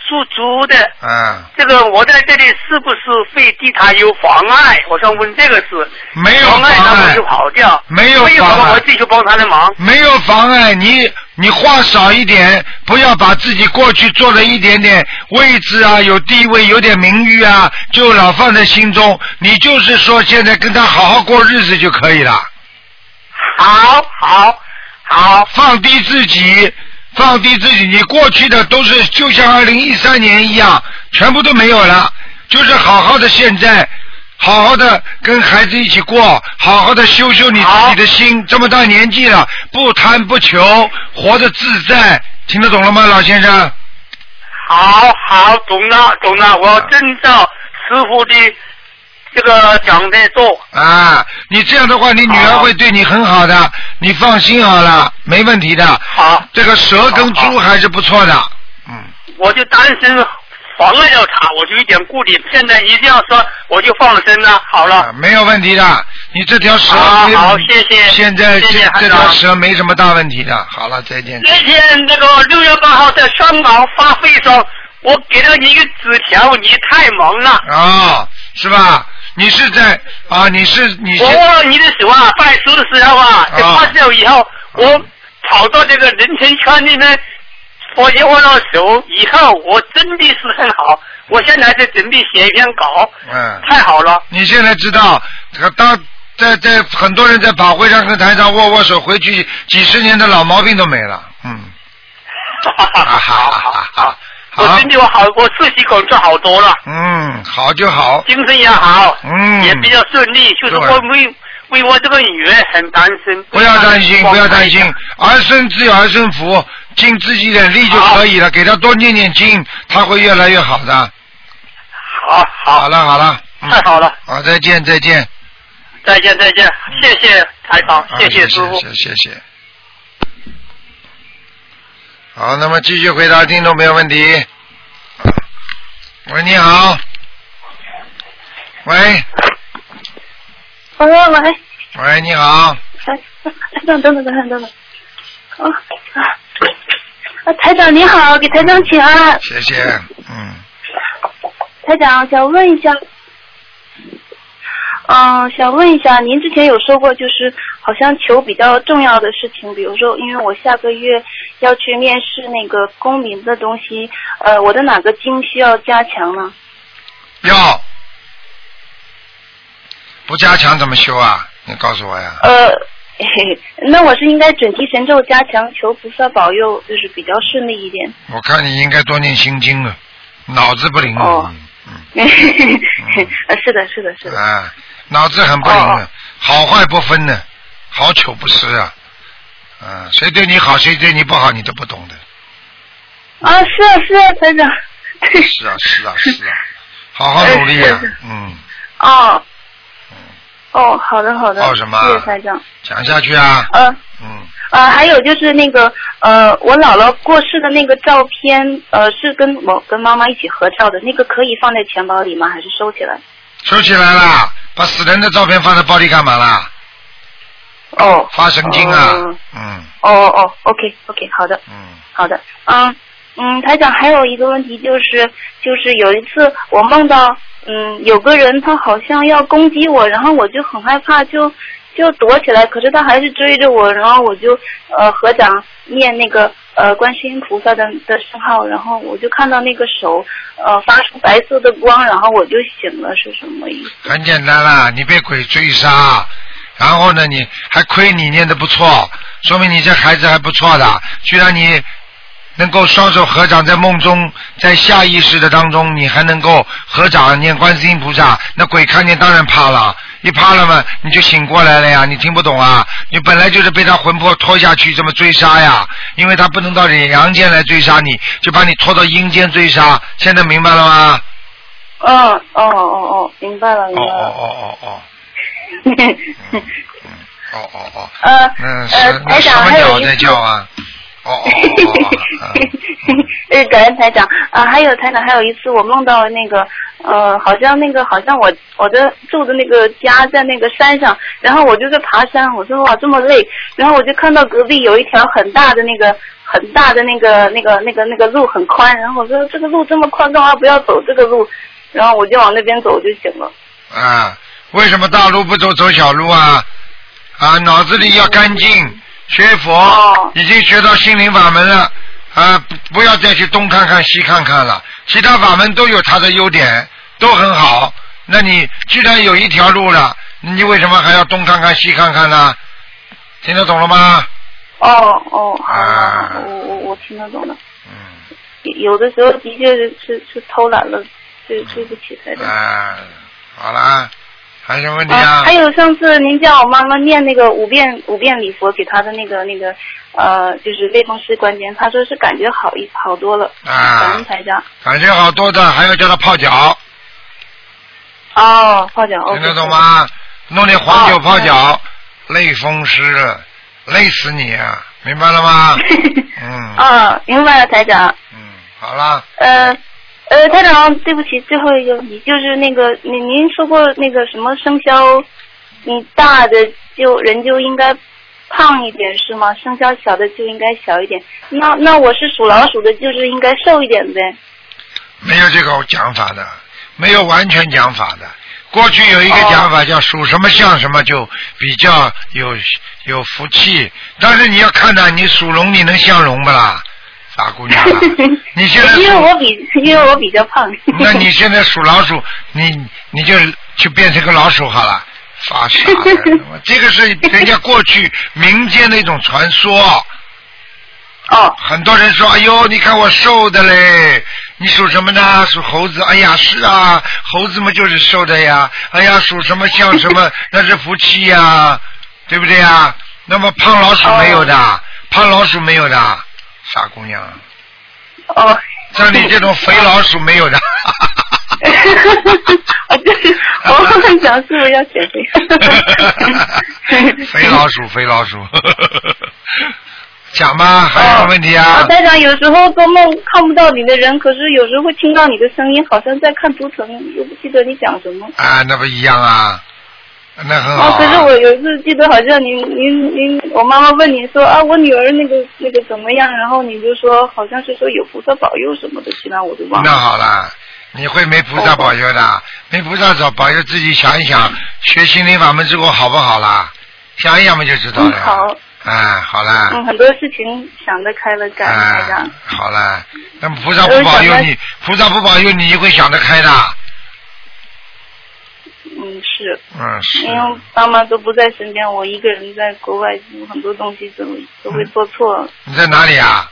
属猪的，啊，这个我在这里是不是会对她有妨碍？我想问这个事。没有妨碍，妨碍那我就跑掉。没有没有妨碍我继续帮他的忙。没有妨碍你，你话少一点，不要把自己过去做的一点点位置啊、有地位、有点名誉啊，就老放在心中。你就是说，现在跟他好好过日子就可以了。好，好，好，放低自己，放低自己。你过去的都是就像二零一三年一样，全部都没有了。就是好好的现在，好好的跟孩子一起过，好好的修修你自己的心。这么大年纪了，不贪不求，活得自在，听得懂了吗，老先生？好好，懂了懂了，我遵照师傅的这个讲的做。啊，你这样的话，你女儿会对你很好的，你放心好了，没问题的。好，这个蛇跟猪还是不错的。嗯我就担心妨碍到他，我就有点顾虑。现在一定要说，我就放心了。好了，啊没有问题的，你这条蛇没好好谢谢现在这这条蛇没什么大问题的。好了，再见。那天那个六月八号在香港发会上，我给了你一个纸条，你太忙了。啊、是吧？你是在啊？你是你是我握了你的手啊，拜师的时候啊，在啊发酵以后，我跑到这个人群圈里面，我一握到手以后，我真的是很好。我现在在准备写一篇稿，嗯。太好了。你现在知道，这个当在在很多人在法会上跟台上握握手，回去几十年的老毛病都没了。嗯。[laughs] 啊好好好好。我身体我好，我自己工作好多了，嗯，好就好。精神也好，嗯也比较顺利。就是我为为我这个女儿很担心。不要担心，不要担心，儿孙自有儿孙福，尽自己一点力就可以了。给他多念念经，他会越来越好的。好好。好了好了，嗯太好了，好，再见再见。再见再见，谢谢台长，啊谢谢师傅。谢谢谢谢。好，那么继续回答听众朋友问题。喂，你好。喂，喂喂，喂，你好。台台长，等等等等等等。哦啊啊！台长你好，给台长请安。谢谢，嗯，台长想问一下，嗯、想问一下，您之前有说过，就是好像求比较重要的事情，比如说，因为我下个月要去面试那个公民的东西，呃，我的哪个经需要加强呢？要不加强怎么修啊？你告诉我呀。呃，嘿嘿，那我是应该准提神咒加强，求菩萨保佑，就是比较顺利一点。我看你应该多念心经了，脑子不灵了。哦 [laughs] [laughs] 呃是的，是的，是的。啊，脑子很不灵的，好坏不分的，好丑不施啊。啊，谁对你好，谁对你不好，你都不懂的。啊，是啊，是啊，台长。是啊，是啊，[laughs] 是啊，好好努力啊嗯，哦。哦，好的，好的。报什么啊谢谢台长。讲下去啊。呃。嗯。呃，还有就是那个呃，我姥姥过世的那个照片，呃，是跟我跟妈妈一起合照的，那个可以放在钱包里吗？还是收起来？收起来啦，把死人的照片放在包里干嘛啦？哦。发神经啊哦，嗯哦哦，OK OK，好的。嗯。好的，嗯嗯，台长还有一个问题就是，就是有一次我梦到，嗯，有个人他好像要攻击我，然后我就很害怕，就就躲起来，可是他还是追着我，然后我就呃合掌念那个呃观世音菩萨的的圣号，然后我就看到那个手呃发出白色的光，然后我就醒了，是什么意思？很简单啦，你被鬼追杀，然后呢，你还亏你念的不错，说明你这孩子还不错的，居然你能够双手合掌在梦中，在下意识的当中，你还能够合掌念观世音菩萨，那鬼看见当然怕了，一怕了嘛，你就醒过来了呀，你听不懂啊？你本来就是被他魂魄拖下去这么追杀呀，因为他不能到阳间来追杀你，就把你拖到阴间追杀，现在明白了吗？嗯，哦哦哦，明白了，明白了。哦哦哦哦。哦哦 [laughs] 哦。呃嗯，呃是，那台长什么鸟在叫啊？哦哦哦哦，[laughs] 呃，感恩台长啊、还有台长，还有一次我梦到那个呃，好像那个好像我我的住的那个家在那个山上，然后我就在爬山，我说哇这么累，然后我就看到隔壁有一条很大的那个很大的那个那个那个那个路很宽，然后我说这个路这么宽，干嘛不要走这个路？然后我就往那边走，就行了。啊，为什么大路不走走小路啊？啊，脑子里要干净，学佛、哦已经学到心灵法门了，啊，不不要再去东看看西看看了，其他法门都有它的优点，都很好。那你既然有一条路了，你为什么还要东看看西看看呢？听得懂了吗？哦哦，好好好，我我我听得懂了。嗯。有的时候的确是是是偷懒了，对对不起台长。啊，好啦，还有什么问题啊？还有上次您叫我妈妈念那个五遍五遍礼佛给她的那个那个呃，就是类风湿关节，她说是感觉好一好多了。感啊恩，台长。感觉好多的，还要叫他泡脚，哦，泡脚。听得懂？吗？弄点黄酒泡哦脚，类风湿了，累死你啊！明白了吗？[laughs] 嗯，啊，明白了，台长。嗯好了，呃呃，台长，对不起，最后一个问题就是那个您您说过那个什么生肖，你大的就人就应该胖一点是吗？生肖小的就应该小一点。那那我是属老鼠的，就是应该瘦一点呗。没有这个讲法的，没有完全讲法的。过去有一个讲法叫属什么像什么，就比较有有福气。但是你要看呢，你属龙，你能像龙不啦？傻姑娘啊，[laughs] 你现在因为我比因为我比较胖。那你现在属老鼠，你你就就变成个老鼠好了，发傻的。[laughs] 这个是人家过去民间的一种传说。哦。很多人说：“哎呦，你看我瘦的嘞，你属什么呢？属猴子。哎呀，是啊，猴子嘛就是瘦的呀。哎呀，属什么像什么，[laughs] 那是福气呀，对不对呀？那么胖老鼠没有的，胖老鼠没有的，傻姑娘。哦。像你这种肥老鼠没有的。[laughs] 我很想是不是要减肥？[laughs] 肥老鼠，肥老鼠。[laughs] 讲吧，还有什么问题啊啊，？台长，有时候做梦看不到你的人，可是有时候会听到你的声音，好像在看图腾，又不记得你讲什么。啊，那不一样啊，那很好、啊，啊。可是我有一次记得好像您您您，我妈妈问你说啊，我女儿那个那个怎么样，然后你就说好像是说有菩萨保佑什么的，其他我都忘了。那好了，你会没菩萨保佑的，没菩萨保保佑，自己想一想，学心灵法门之后好不好啦？想一想嘛就知道了。嗯，好，哎，好了，嗯，很多事情想得开了，感恩台长。好了，那么菩萨不保佑你，菩萨不保佑你，会想得开的。嗯，是。嗯，是。因为爸妈都不在身边，我一个人在国外，很多东西都都会做错。你在哪里啊？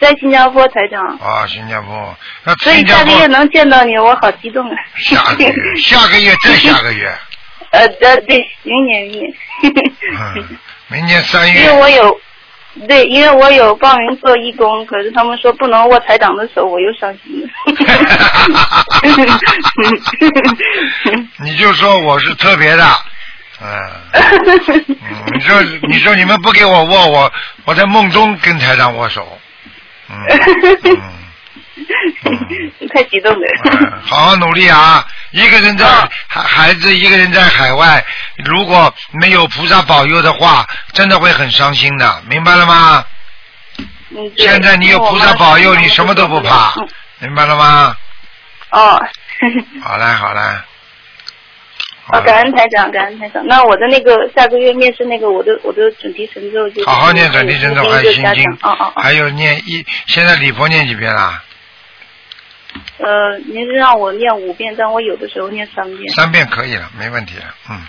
在新加坡，台长。哦，新加坡。那所以下个月能见到你，我好激动啊！下个月，[laughs] 下个月再下个月，呃呃，对，明年明年。嗯，明年三月因为。我有，[laughs] 对，因为我有报名做义工，可是他们说不能握台长的手，我又伤心了。[laughs] 你就说我是特别的，嗯，[laughs] 嗯你说你说你们不给我握，我我在梦中跟台长握手，嗯，[laughs] 太激动了。[laughs] 好好努力啊！一个人在孩孩子，一个人在海外，如果没有菩萨保佑的话，真的会很伤心的，明白了吗？嗯现在你有菩萨保佑，你什么都不怕，明白了吗？哦，好嘞，好嘞，哦，感恩台长，感恩台长。那我的那个下个月面试那个，我的我的准提神咒就好好念准提神咒，还有心经，哦哦哦。还有念一，现在礼佛念几遍啦？呃，您是让我念五遍，但我有的时候念三遍。三遍可以了，没问题了，嗯，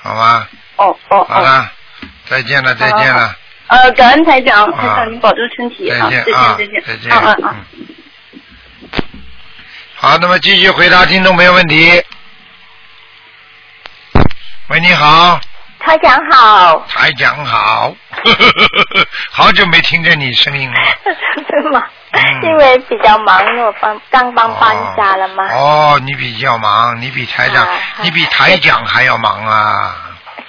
好吧，哦哦哦。好了，再见了，再见了，呃，感恩台长，啊台长您保重身体啊，再见再见啊再见，再见啊啊啊。好，那么继续回答听众朋友问题。喂，你好，台长好，台长好，[laughs] 好久没听见你声音了。[laughs] 是吗？因为比较忙，因为我搬刚帮搬家了嘛。哦，你比较忙，你比台长，啊你比台长还要忙啊！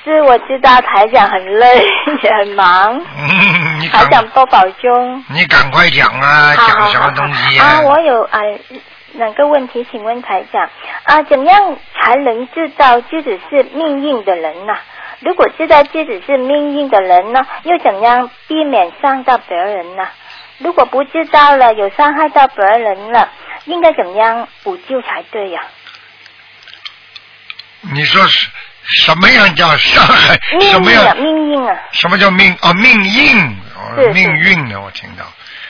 是我知道台长很累，[laughs] 也很忙，嗯，你台赶长多保重。你赶快讲啊，好讲什么东西啊、啊，我有啊两个问题，请问台长啊，怎么样才能知道自己是命运的人呢、如果知道自己是命运的人呢，又怎样避免伤到别人呢？如果不知道了，有伤害到别人了，应该怎么样补救才对呀、你说是什么样叫伤害？什么命运啊，样？命运啊，什么叫命？哦，命运，命运呢？我听到，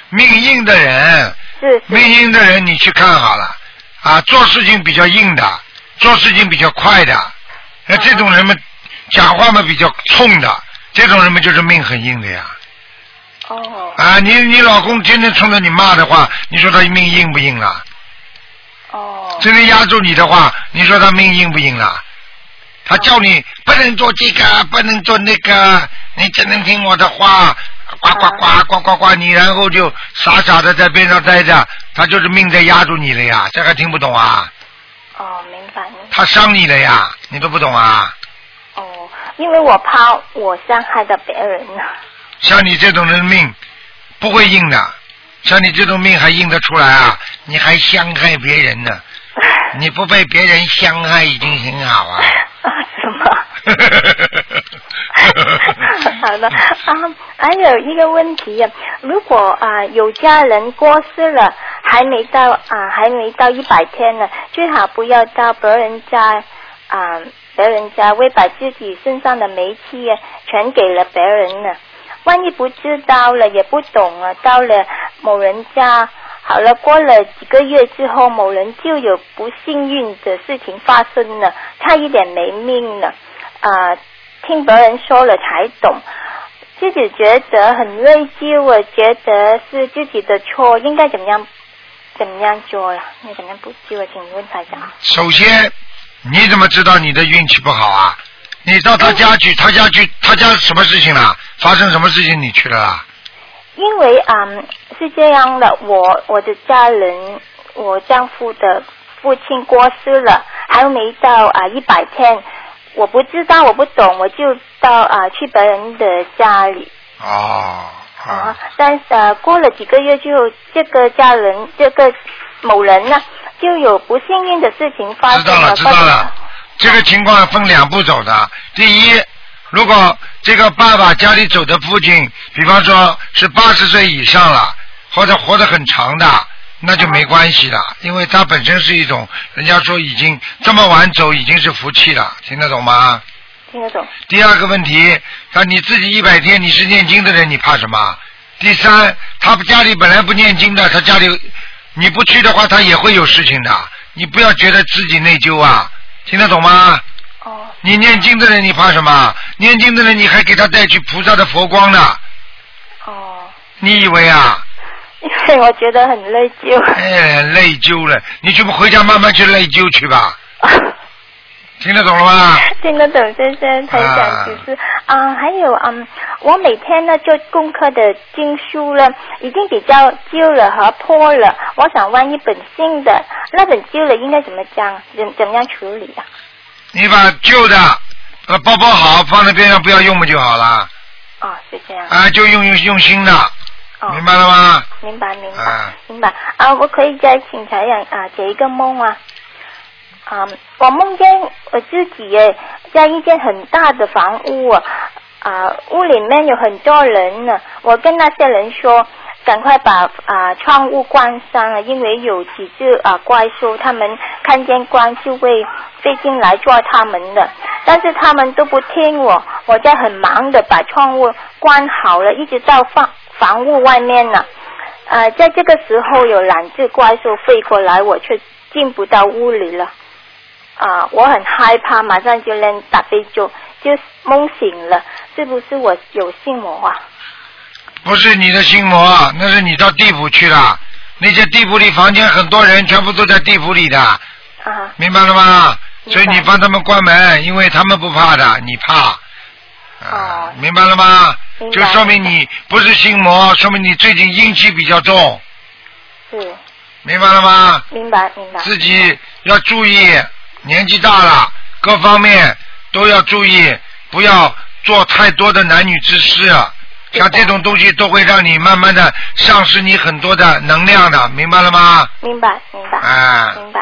命硬的人，是命硬的人，你去看好了啊，做事情比较硬的，做事情比较快的，那这种人们讲话嘛比较冲的，这种人嘛就是命很硬的呀。哦啊，你你老公天天冲着你骂的话，你说他命硬不硬啊？哦。真的压住你的话，你说他命硬不硬啊？他叫你不能做这个，不能做那个，你只能听我的话，呱呱呱呱呱呱，你然后就傻傻的在边上待着，他就是命在压住你了呀，这还听不懂啊？哦，明白明白。他伤你了呀，你都不懂啊？哦，因为我怕我伤害到别人呢。像你这种人命不会硬的，像你这种命还硬得出来啊？你还伤害别人呢？你不被别人伤害已经很好啊。什么？[laughs] 好的啊，还有一个问题呀、如果啊、有家人过世了，还没到啊、还没到一百天呢，最好不要到别人家啊、别人家会把自己身上的煤气呀全给了别人呢。万一不知道了也不懂啊，到了某人家，好了，过了几个月之后，某人就有不幸运的事情发生了，差一点没命了。啊、听别人说了才懂，自己觉得很内疚啊，觉得是自己的错，应该怎么样怎么样做了？那怎么样补救啊？请问大家。首先，你怎么知道你的运气不好啊？你到他家去，他家去，他家什么事情了？发生什么事情你去了啦？因为嗯是这样的，我我的家人，我丈夫的父亲过世了，还没到啊一百天，我不知道，我不懂，我就到啊去别人的家里哦，啊，但是、啊、过了几个月之后，这个家人这个某人呢，就有不幸运的事情发生知道了，知道了。这个情况分两步走的。第一，如果这个爸爸家里走的父亲，比方说是八十岁以上了，或者活得很长的，那就没关系了，因为他本身是一种，人家说已经这么晚走已经是福气了，听得懂吗？听得懂。第二个问题，那你自己一百天你是念经的人，你怕什么？第三，他家里本来不念经的，他家里你不去的话，他也会有事情的，你不要觉得自己内疚啊，听得懂吗？哦。你念经的人，你怕什么？念经的人，你还给他带去菩萨的佛光呢。哦。你以为啊？因为我觉得很内疚。哎，内疚了，你去回家慢慢去内疚去吧。[laughs] 听得懂了吗？听得懂，先生台长，只是啊、还有嗯，我每天呢做功课的经书呢，已经比较旧了和破了。我想换一本新的，那本旧了应该怎么讲？怎怎么样处理啊？你把旧的呃包包好，放在边上不要用不就好了？哦，是这样。啊，就用用用新的，哦明白了吗？明白，明白，啊，明白啊！我可以再请台长啊解一个梦啊。啊，我梦见我自己诶，在一间很大的房屋啊，啊，屋里面有很多人呢。我跟那些人说，赶快把啊窗户关上了，因为有几只啊怪兽，他们看见光就会飞进来抓他们的。但是他们都不听我，我在很忙的把窗户关好了，一直到房房屋外面呢。呃，在这个时候有两只怪兽飞过来，我却进不到屋里了。啊、我很害怕，马上就练大悲咒，就梦醒了，是不是我有心魔啊？不是你的心魔，那是你到地府去了。那些地府里房间很多人，全部都在地府里的，啊，明白了吗？所以你帮他们关门，因为他们不怕的，你怕。啊，明白了吗？就说明你不是心魔，说明你最近阴气比较重，是，明白了吗？明白明白。自己要注意，年纪大了，各方面都要注意，不要做太多的男女之事。像这种东西都会让你慢慢的丧失你很多的能量的，明白了吗？明白明白，啊明白，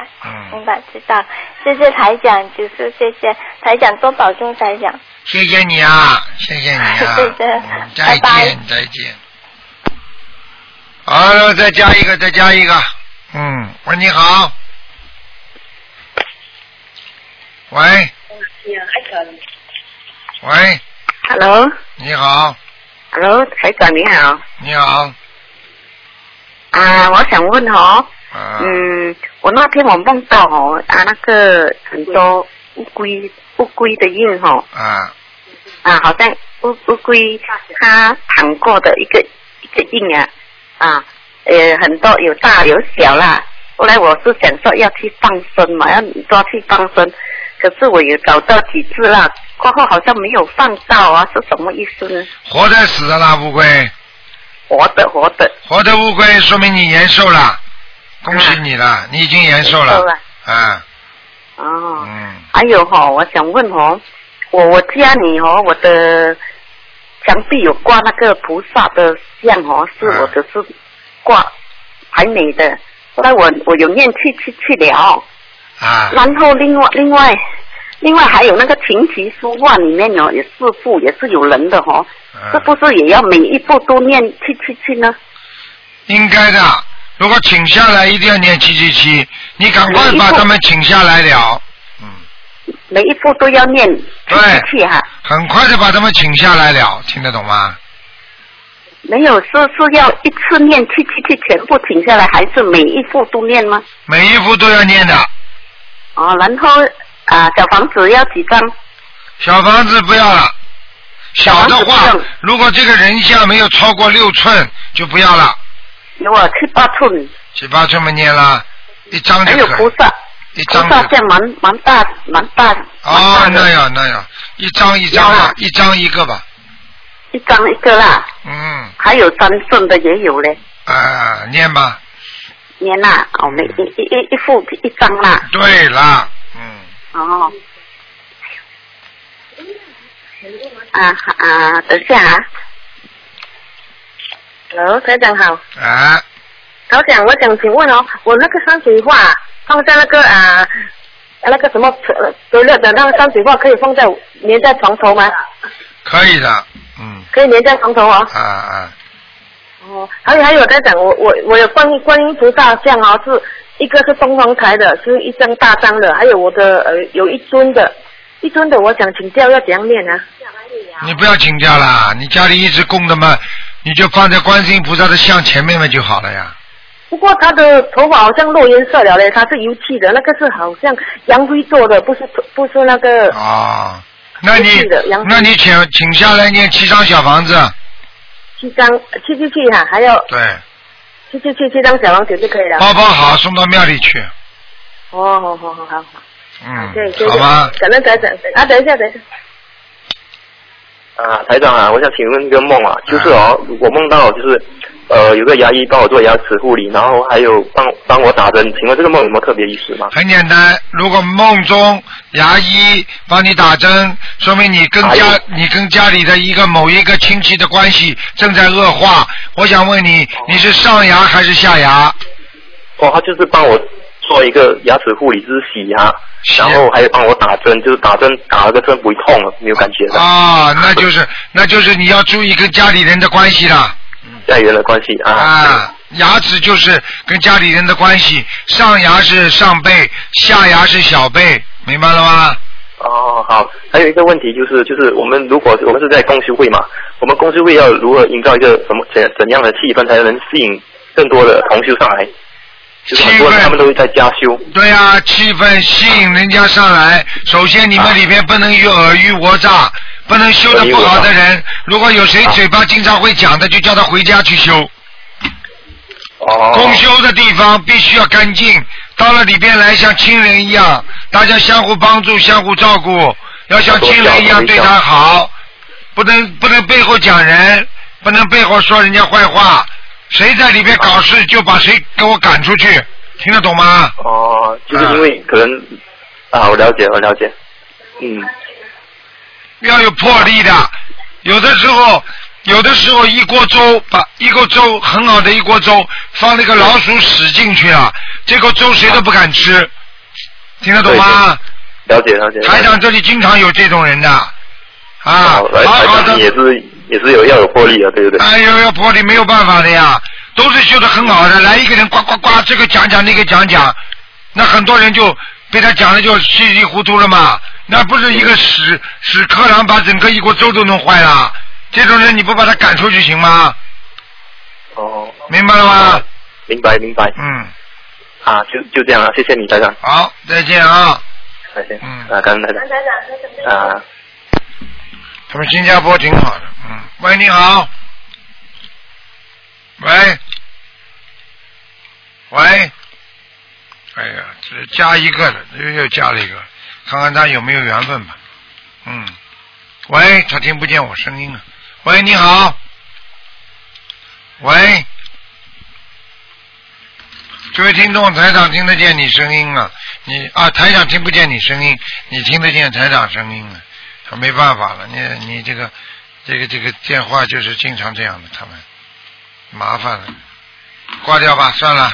明白，知道。谢谢台长，就是谢谢台长多保重台长，谢谢你啊，谢谢你啊，[laughs] 谢谢，再拜拜。见再见。好了，再加一个，再加一个。嗯，喂，你好。喂。喂，Hello，你好，Hello，台长你好。你好，啊，我想问哦，啊，嗯，我那天我梦到哦，啊，那个很多乌龟乌龟的印哦，啊，啊，好像乌乌龟它躺过的一个一个印啊，啊，呃，很多有大有小啦。后来我是想说要去放生嘛，要抓去放生，可是我有找到几次了，过后好像没有放到啊，是什么意思呢？活的死的啦，乌龟。活的活的。活的乌龟说明你延寿了，恭喜你了，你已经延寿了。啊，哦，嗯，还有哈、我想问哦，我我家里哦，我的墙壁有挂那个菩萨的像哦，是我的是挂还美的。后来我我有念去去去了，啊，然后另外另外另外还有那个琴棋书画里面有有四幅也是有人的哦，嗯是不是也要每一步都念七七七呢？应该的。如果请下来，一定要念七七七，你赶快把他们请下来了，每一步都要念去去去哈。很快的把他们请下来了，听得懂吗？没有，是是要一次念七七七全部停下来，还是每一步都念吗？每一幅都要念的。哦，然后啊，小房子要几张？小房子不要了，小的话，如果这个人像没有超过六寸，就不要了。有啊，七八寸。七八寸没念了，一张就还有可以。菩萨，一张就菩萨像蛮蛮大蛮大。哦，那样那样，一张一张啊，一张一个吧。一张一个啦，嗯，还有三寸的也有嘞。啊，念吧。念啦，哦，每一一一一副一张啦。对啦，嗯哦。啊啊，等一下啊。Hello，台长好。啊。台长，我想请问哦，我那个山水画放在那个啊那个什么呃堆热的那个山水画，可以放在粘在床头吗？可以的，嗯可以粘在床头哦。啊啊，哦，还有还有，在讲，我我我有观音观音菩萨像啊，是一个是东方台的，是一张大张的，还有我的呃有一尊的，一尊的，我想请教要怎样念啊？你不要请假啦，你家里一直供的嘛，你就放在观世音菩萨的像前面嘛就好了呀。不过他的头发好像落颜色了嘞，他是油漆的，那个是好像杨辉做的，不是不是那个。啊，那你那你请请下来念七张小房子，七张七七七哈，还有对，七七七七张小王子就可以了。包包好送到庙里去，哦，好好好好好，嗯对，好吧。等等等等啊，等一下等一下。啊，台长啊，我想请问一个梦啊，就是哦，我梦到就是呃有个牙医帮我做牙齿护理，然后还有帮帮我打针，请问这个梦有没有特别意思吗？很简单，如果梦中牙医帮你打针，说明你跟家你跟家里的一个某一个亲戚的关系正在恶化。我想问你，你是上牙还是下牙？哦，他就是帮我做一个牙齿护理，就是洗牙，然后还有帮我打针，就是打针打了个针不会痛了，没有感觉的。啊，那就是那就是你要注意跟家里人的关系了。家里人的关系啊。啊，牙齿就是跟家里人的关系，上牙是上辈，下牙是小辈，明白了吗？哦，好，还有一个问题就是，就是我们如果我们是在公修会嘛，我们公修会要如何营造一个什么怎怎样的气氛，才能吸引更多的同修上来？就是很多人他们都会在家修。对啊，气氛吸引人家上来。首先，你们里面不能有尔虞我诈，不能修的不好的人。如果有谁嘴巴经常会讲的，就叫他回家去修。哦。公修的地方必须要干净，到了里边来像亲人一样，大家相互帮助、相互照顾，要像亲人一样对他好，不能不能背后讲人，不能背后说人家坏话。谁在里边搞事，就把谁给我赶出去，听得懂吗？哦，就是因为可能啊，我了解，我了解。嗯。要有魄力的，有的时候，有的时候一锅粥把一锅粥很好的一锅粥放那个老鼠屎进去了，这锅粥谁都不敢吃，听得懂吗？了解了解。台长这里经常有这种人的，啊，来台好好的长也是也是有要有魄力啊，对不对？哎呦，要魄力没有办法的呀，都是修的很好的，来一个人呱呱呱，这个讲讲那个讲讲，那很多人就被他讲的就稀里糊涂了嘛，那不是一个屎屎壳郎把整个一锅粥都弄坏了，这种人你不把他赶出去行吗？哦。明白了吗？明白明白。嗯。啊，就就这样了，谢谢你台长。好，再见啊。再见。嗯。啊，感恩台长。啊。他们新加坡挺好的，嗯。喂，你好。喂。喂。哎呀，这加一个了，又又加了一个，看看他有没有缘分吧。嗯，喂，他听不见我声音了。喂，你好。喂，这位听众，台长听得见你声音啊？你啊，台长听不见你声音，你听得见台长声音啊？他没办法了，你你这个这个这个电话就是经常这样的，他们麻烦了，挂掉吧，算了，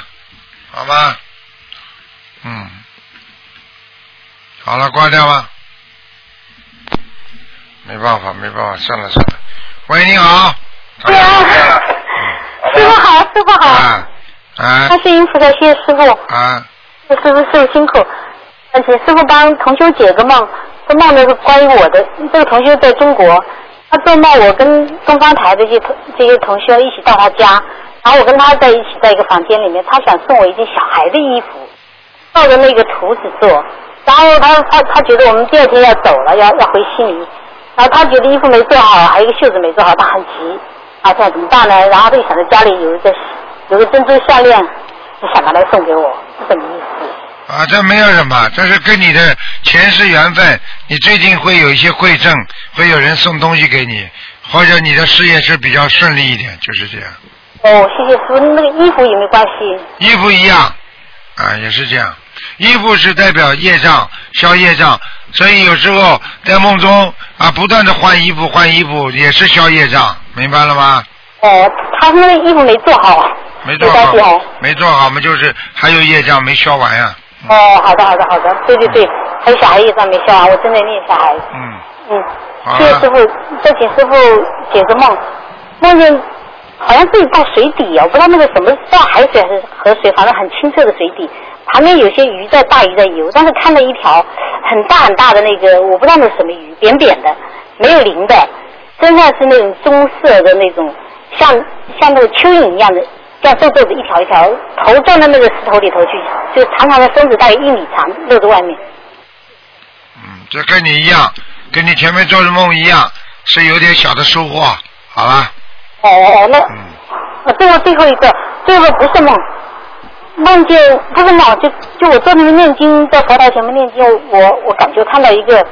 好吧？嗯，好了，挂掉吧。没办法，没办法，算了算了。喂，你好。对啊，师傅好，师傅好。啊啊他是音菩萨，谢谢师傅。啊！师傅师傅辛苦，而且师傅帮同修解个梦，这梦呢是关于我的。这个同学在中国，他做梦我跟东方台这些同这些同学一起到他家，然后我跟他在一起在一个房间里面，他想送我一件小孩的衣服，照着那个图纸做，然后他他他觉得我们第二天要走了，要要回悉尼，然后他觉得衣服没做好，还有一个袖子没做好，他很急，啊，这样怎么办呢？然后他就想着家里有一个有个珍珠项链，就想拿来送给我，是什么意思？啊，这没有什么，这是跟你的前世缘分。你最近会有一些馈赠，会有人送东西给你，或者你的事业是比较顺利一点，就是这样。哦，谢谢师傅，那个衣服也没有关系？衣服一样，啊，也是这样。衣服是代表业障，消业障，所以有时候在梦中啊，不断的换衣服，换衣服也是消业障，明白了吗？哦，他那个衣服没做好。没做好，没做好嘛，就是还有业障没消完呀、哦，好的，好的，好的，对对对，还有小孩业障没笑啊，我正在念小孩。嗯。嗯，好谢谢师傅，再请师傅解个梦，梦见好像自己在水底啊，我不知道那个什么是海水还是河水，反正很清澈的水底，旁边有些鱼在大鱼在游，但是看到一条很大很大的那个，我不知道那是什么鱼，扁扁的，没有鳞的，身上是那种棕色的那种，像像那个蚯蚓一样的，这样皱皱的一条一条，头钻到那个石头里头去，就长长的身子大概一米长，露在外面。嗯，这跟你一样，跟你前面做的梦一样，是有点小的收获，好了。哦哦，那，嗯，我，最后最后一个，最后不是梦，梦见不是梦，就就我坐那边念经，在佛台前面念经，我我感觉看到一个，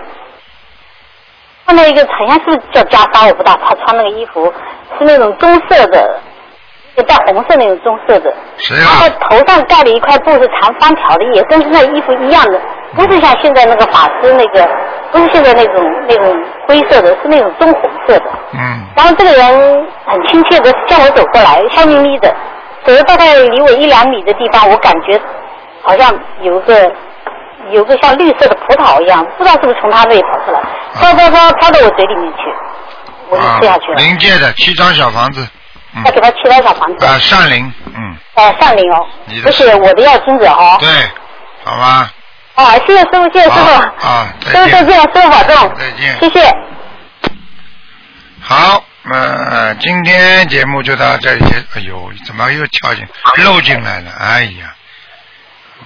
看到一个好像是叫袈裟，我不知道，他穿那个衣服是那种棕色的，就带红色那种棕色的，谁然后头上盖了一块布是长方条的，也跟那衣服一样的，不是像现在那个法师那个，不是现在那种那种灰色的，是那种棕红色的。嗯。然后这个人很亲切的向我走过来，笑眯眯的，走了大概离我一两米的地方，我感觉好像有个有个像绿色的葡萄一样，不知道是不是从他那里跑出来，飘飘飘飘到我嘴里面去，我就啊吃下去了。临界的七张小房子，要给他七张小房子。啊，善灵，嗯，哦，善灵哦你，的不是我的要金子哦。对，好吧，啊，谢谢师傅，谢谢师傅。啊，师傅再见，师傅保重。再见谢谢。好，呃，今天节目就到这里。哎呦，怎么又跳进漏进来了？哎呀，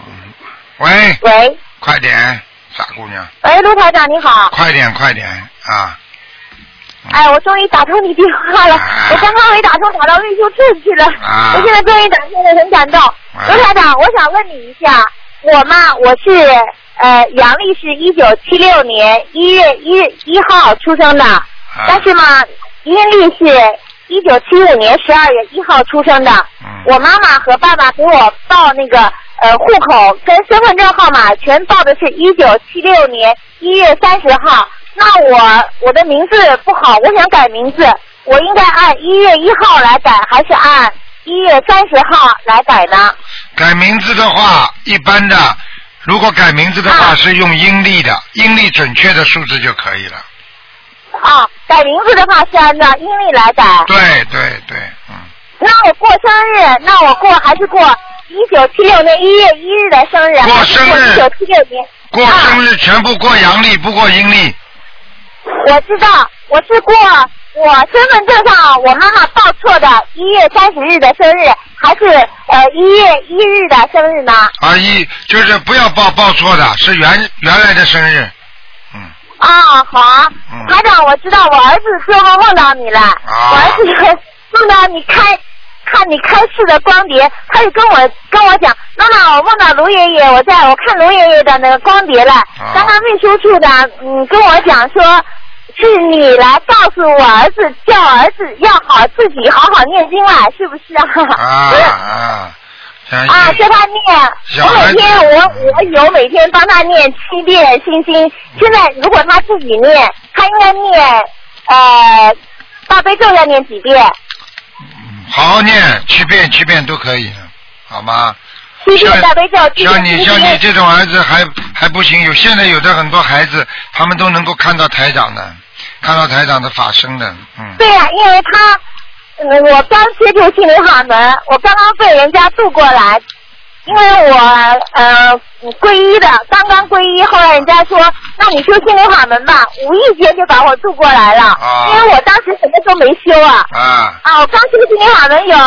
嗯，喂，喂，快点，傻姑娘，喂，卢台长你好。快点，快点啊！哎，我终于打通你电话了，我刚刚没打通，打到维修处去了。啊我现在终于打通了，很感动。刘台长，我想问你一下，我嘛，我是呃阳历是一九七六年一月一一号出生的，啊但是嘛，阴历是一九七五年十二月一号出生的。嗯我妈妈和爸爸给我报那个呃户口跟身份证号码全报的是一九七六年一月三十号。那我我的名字不好，我想改名字，我应该按一月一号来改，还是按一月三十号来改呢？改名字的话，一般的，如果改名字的话是用阴历的，阴历准确的数字就可以了。啊，改名字的话是按照阴历来改。对对对，嗯那我过生日，那我过还是过一九七六年一月一日的生日，过生日一九七六年？过生日全部过阳历，不过阴历。我知道，我是过我身份证上我妈妈报错的一月三十日的生日，还是呃一月一日的生日呢？啊，一就是不要报报错的，是原原来的生日。嗯啊，好啊，嗯台长，我知道我儿子做梦梦到你了，我儿子梦到你开看你开示的光碟，他就跟我跟我讲，妈妈，我梦到卢爷爷，我在我看卢爷爷的那个光碟了。刚刚秘书处的嗯跟我讲说，是你来告诉我儿子，叫儿子要好自己好好念经了，是不是啊？啊啊！啊，叫他念。我每天我我有每天帮他念七遍心经。现在如果他自己念，他应该念呃大悲咒要念几遍？好好念，七遍七遍都可以，好吗？七遍大悲咒，七遍像你像你。这种儿子还还不行，有现在有的很多孩子，他们都能够看到台长的，看到台长的法身的，嗯，对呀、因为他，嗯，我刚接触心灵法门，我刚刚被人家渡过来，因为我呃皈依的，刚刚皈依，后来人家说，那你修心灵法门吧，无意间就把我渡过来了，啊。因为我当时什么都没修啊，啊，啊，我刚修心灵法门有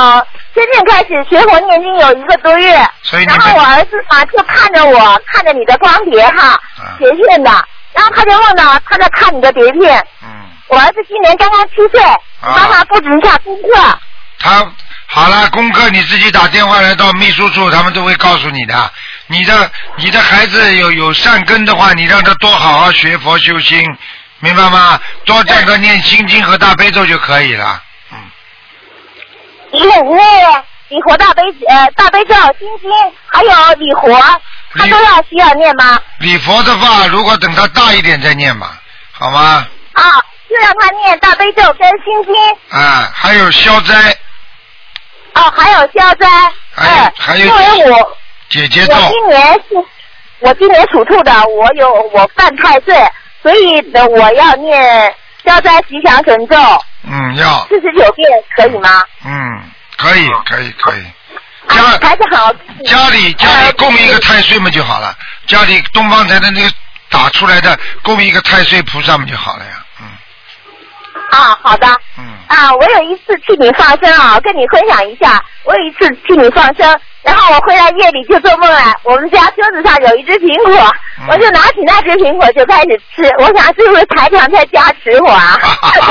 真正开始学佛念经有一个多月，所以你然后我儿子嘛就看着我看着你的光碟哈，啊。碟片的，然后他就问到他在看你的碟片，嗯，我儿子今年刚刚七岁，啊。帮他布置一下功课。他好了，功课你自己打电话来到秘书处，他们都会告诉你的。你的你的孩子有有善根的话，你让他多好好学佛修心，明白吗？多这个念心经和大悲咒就可以了。一个念礼佛大悲呃大悲咒心经，还有礼佛，他都要需要念吗？礼佛的话，如果等他大一点再念吧，好吗？啊，就让他念大悲咒跟心经，啊，还有消灾，哦，还有消灾。还有、还有因为我姐姐咒我，今年是，我今年属兔的，我有我犯太岁，所以呢我要念消灾吉祥神咒嗯，要，四十九遍，可以吗？嗯，可以，可以，可以。啊，还是好。家里家里供一个太岁嘛就好了，家里东方台的那个打出来的供一个太岁菩萨嘛就好了呀。啊，好的。嗯。啊，我有一次替你放生啊，跟你分享一下。我有一次替你放生，然后我回来夜里就做梦了，我们家桌子上有一只苹果，嗯我就拿起那只苹果就开始吃。我想是不是台长在加持我啊？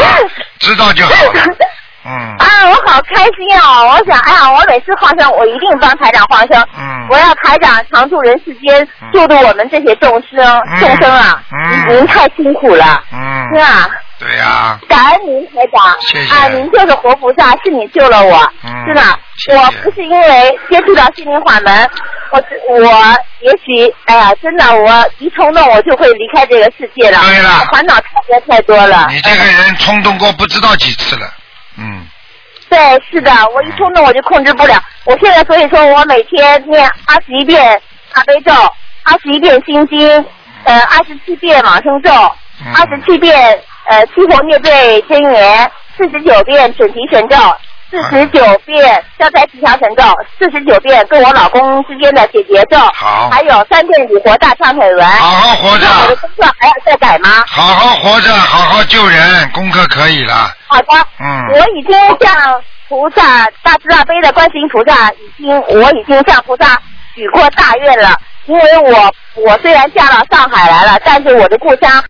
[laughs] 知道就好了。[laughs] 嗯。啊，我好开心啊！我想，哎呀，我每次放生，我一定帮台长放生。嗯。我要台长常驻人世间，救度我们这些众生众生啊！嗯您您太辛苦了，嗯。是吧？对呀、感恩您台长，谢谢。啊，您就是活菩萨，是你救了我，嗯是的，我不是因为接触到心灵法门，我只我也许，哎呀，真的，我一冲动我就会离开这个世界了，对了。烦恼太多太多了。你这个人冲动过不知道几次了。嗯。对，是的，我一冲动我就控制不了。我现在所以说我每天念二十一遍大悲咒，二十一遍心经，呃，二十七遍往生咒，二十七遍呃七佛灭罪真言，四十九遍准提神咒，四十九遍消灾吉祥神咒，四十九遍跟我老公之间的解结咒，好还有三遍礼佛大忏悔文。好好活着那我的功课还要再改吗？好好活着，好好救人，功课可以了。好的，嗯我已经向菩萨大慈大悲的观世音菩萨已经，我已经向菩萨许过大愿了。因为我我虽然嫁到上海来了，但是我的故乡，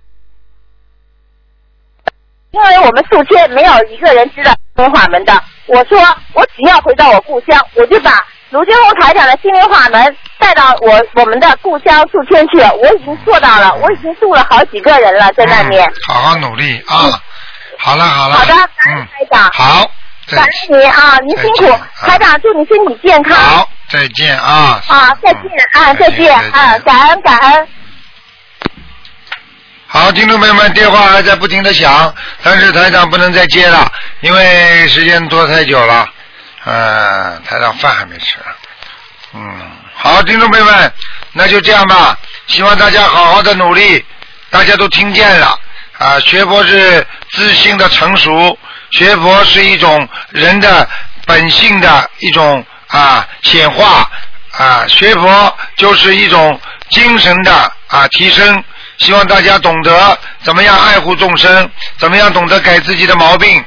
因为我们宿迁没有一个人知道心灵法门的。我说我只要回到我故乡，我就把卢军红台长的心灵法门带到我我们的故乡宿迁去。我已经做到了，我已经度了好几个人了，在那边。好好努力啊！好了好了。好的，感台长。好，感恩您啊，您辛苦，台长祝你身体健康。好，再见啊！啊，再见啊，再见啊，感恩感恩。好，听众朋友们，电话还在不停的响，但是台长不能再接了，因为时间拖太久了。嗯，台长饭还没吃。嗯，好，听众朋友们，那就这样吧，希望大家好好的努力，大家都听见了啊，学佛是自信的成熟，学佛是一种人的本性的一种啊显化啊，学佛就是一种精神的啊提升。希望大家懂得怎么样爱护众生，怎么样懂得改自己的毛病，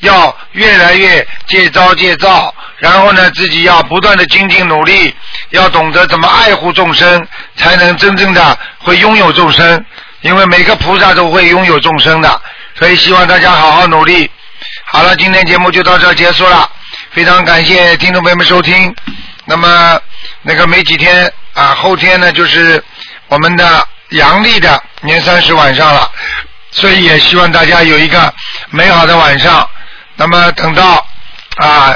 要越来越戒招戒躁，然后呢，自己要不断的精进努力，要懂得怎么爱护众生，才能真正的会拥有众生。因为每个菩萨都会拥有众生的，所以希望大家好好努力。好了，今天节目就到这结束了。非常感谢听众朋友们收听。那么那个没几天啊，后天呢就是我们的阳历的年三十晚上了，所以也希望大家有一个美好的晚上。那么等到啊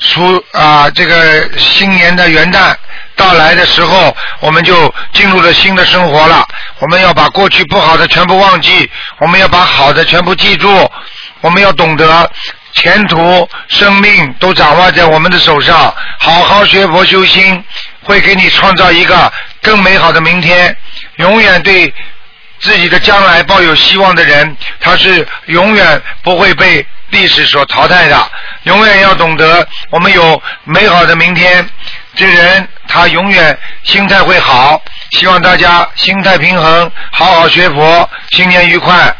出啊这个新年的元旦到来的时候，我们就进入了新的生活了。我们要把过去不好的全部忘记，我们要把好的全部记住，我们要懂得前途、生命都掌握在我们的手上。好好学佛修心，会给你创造一个更美好的明天。永远对自己的将来抱有希望的人，他是永远不会被历史所淘汰的。永远要懂得，我们有美好的明天。这人他永远心态会好。希望大家心态平衡，好好学佛，新年愉快。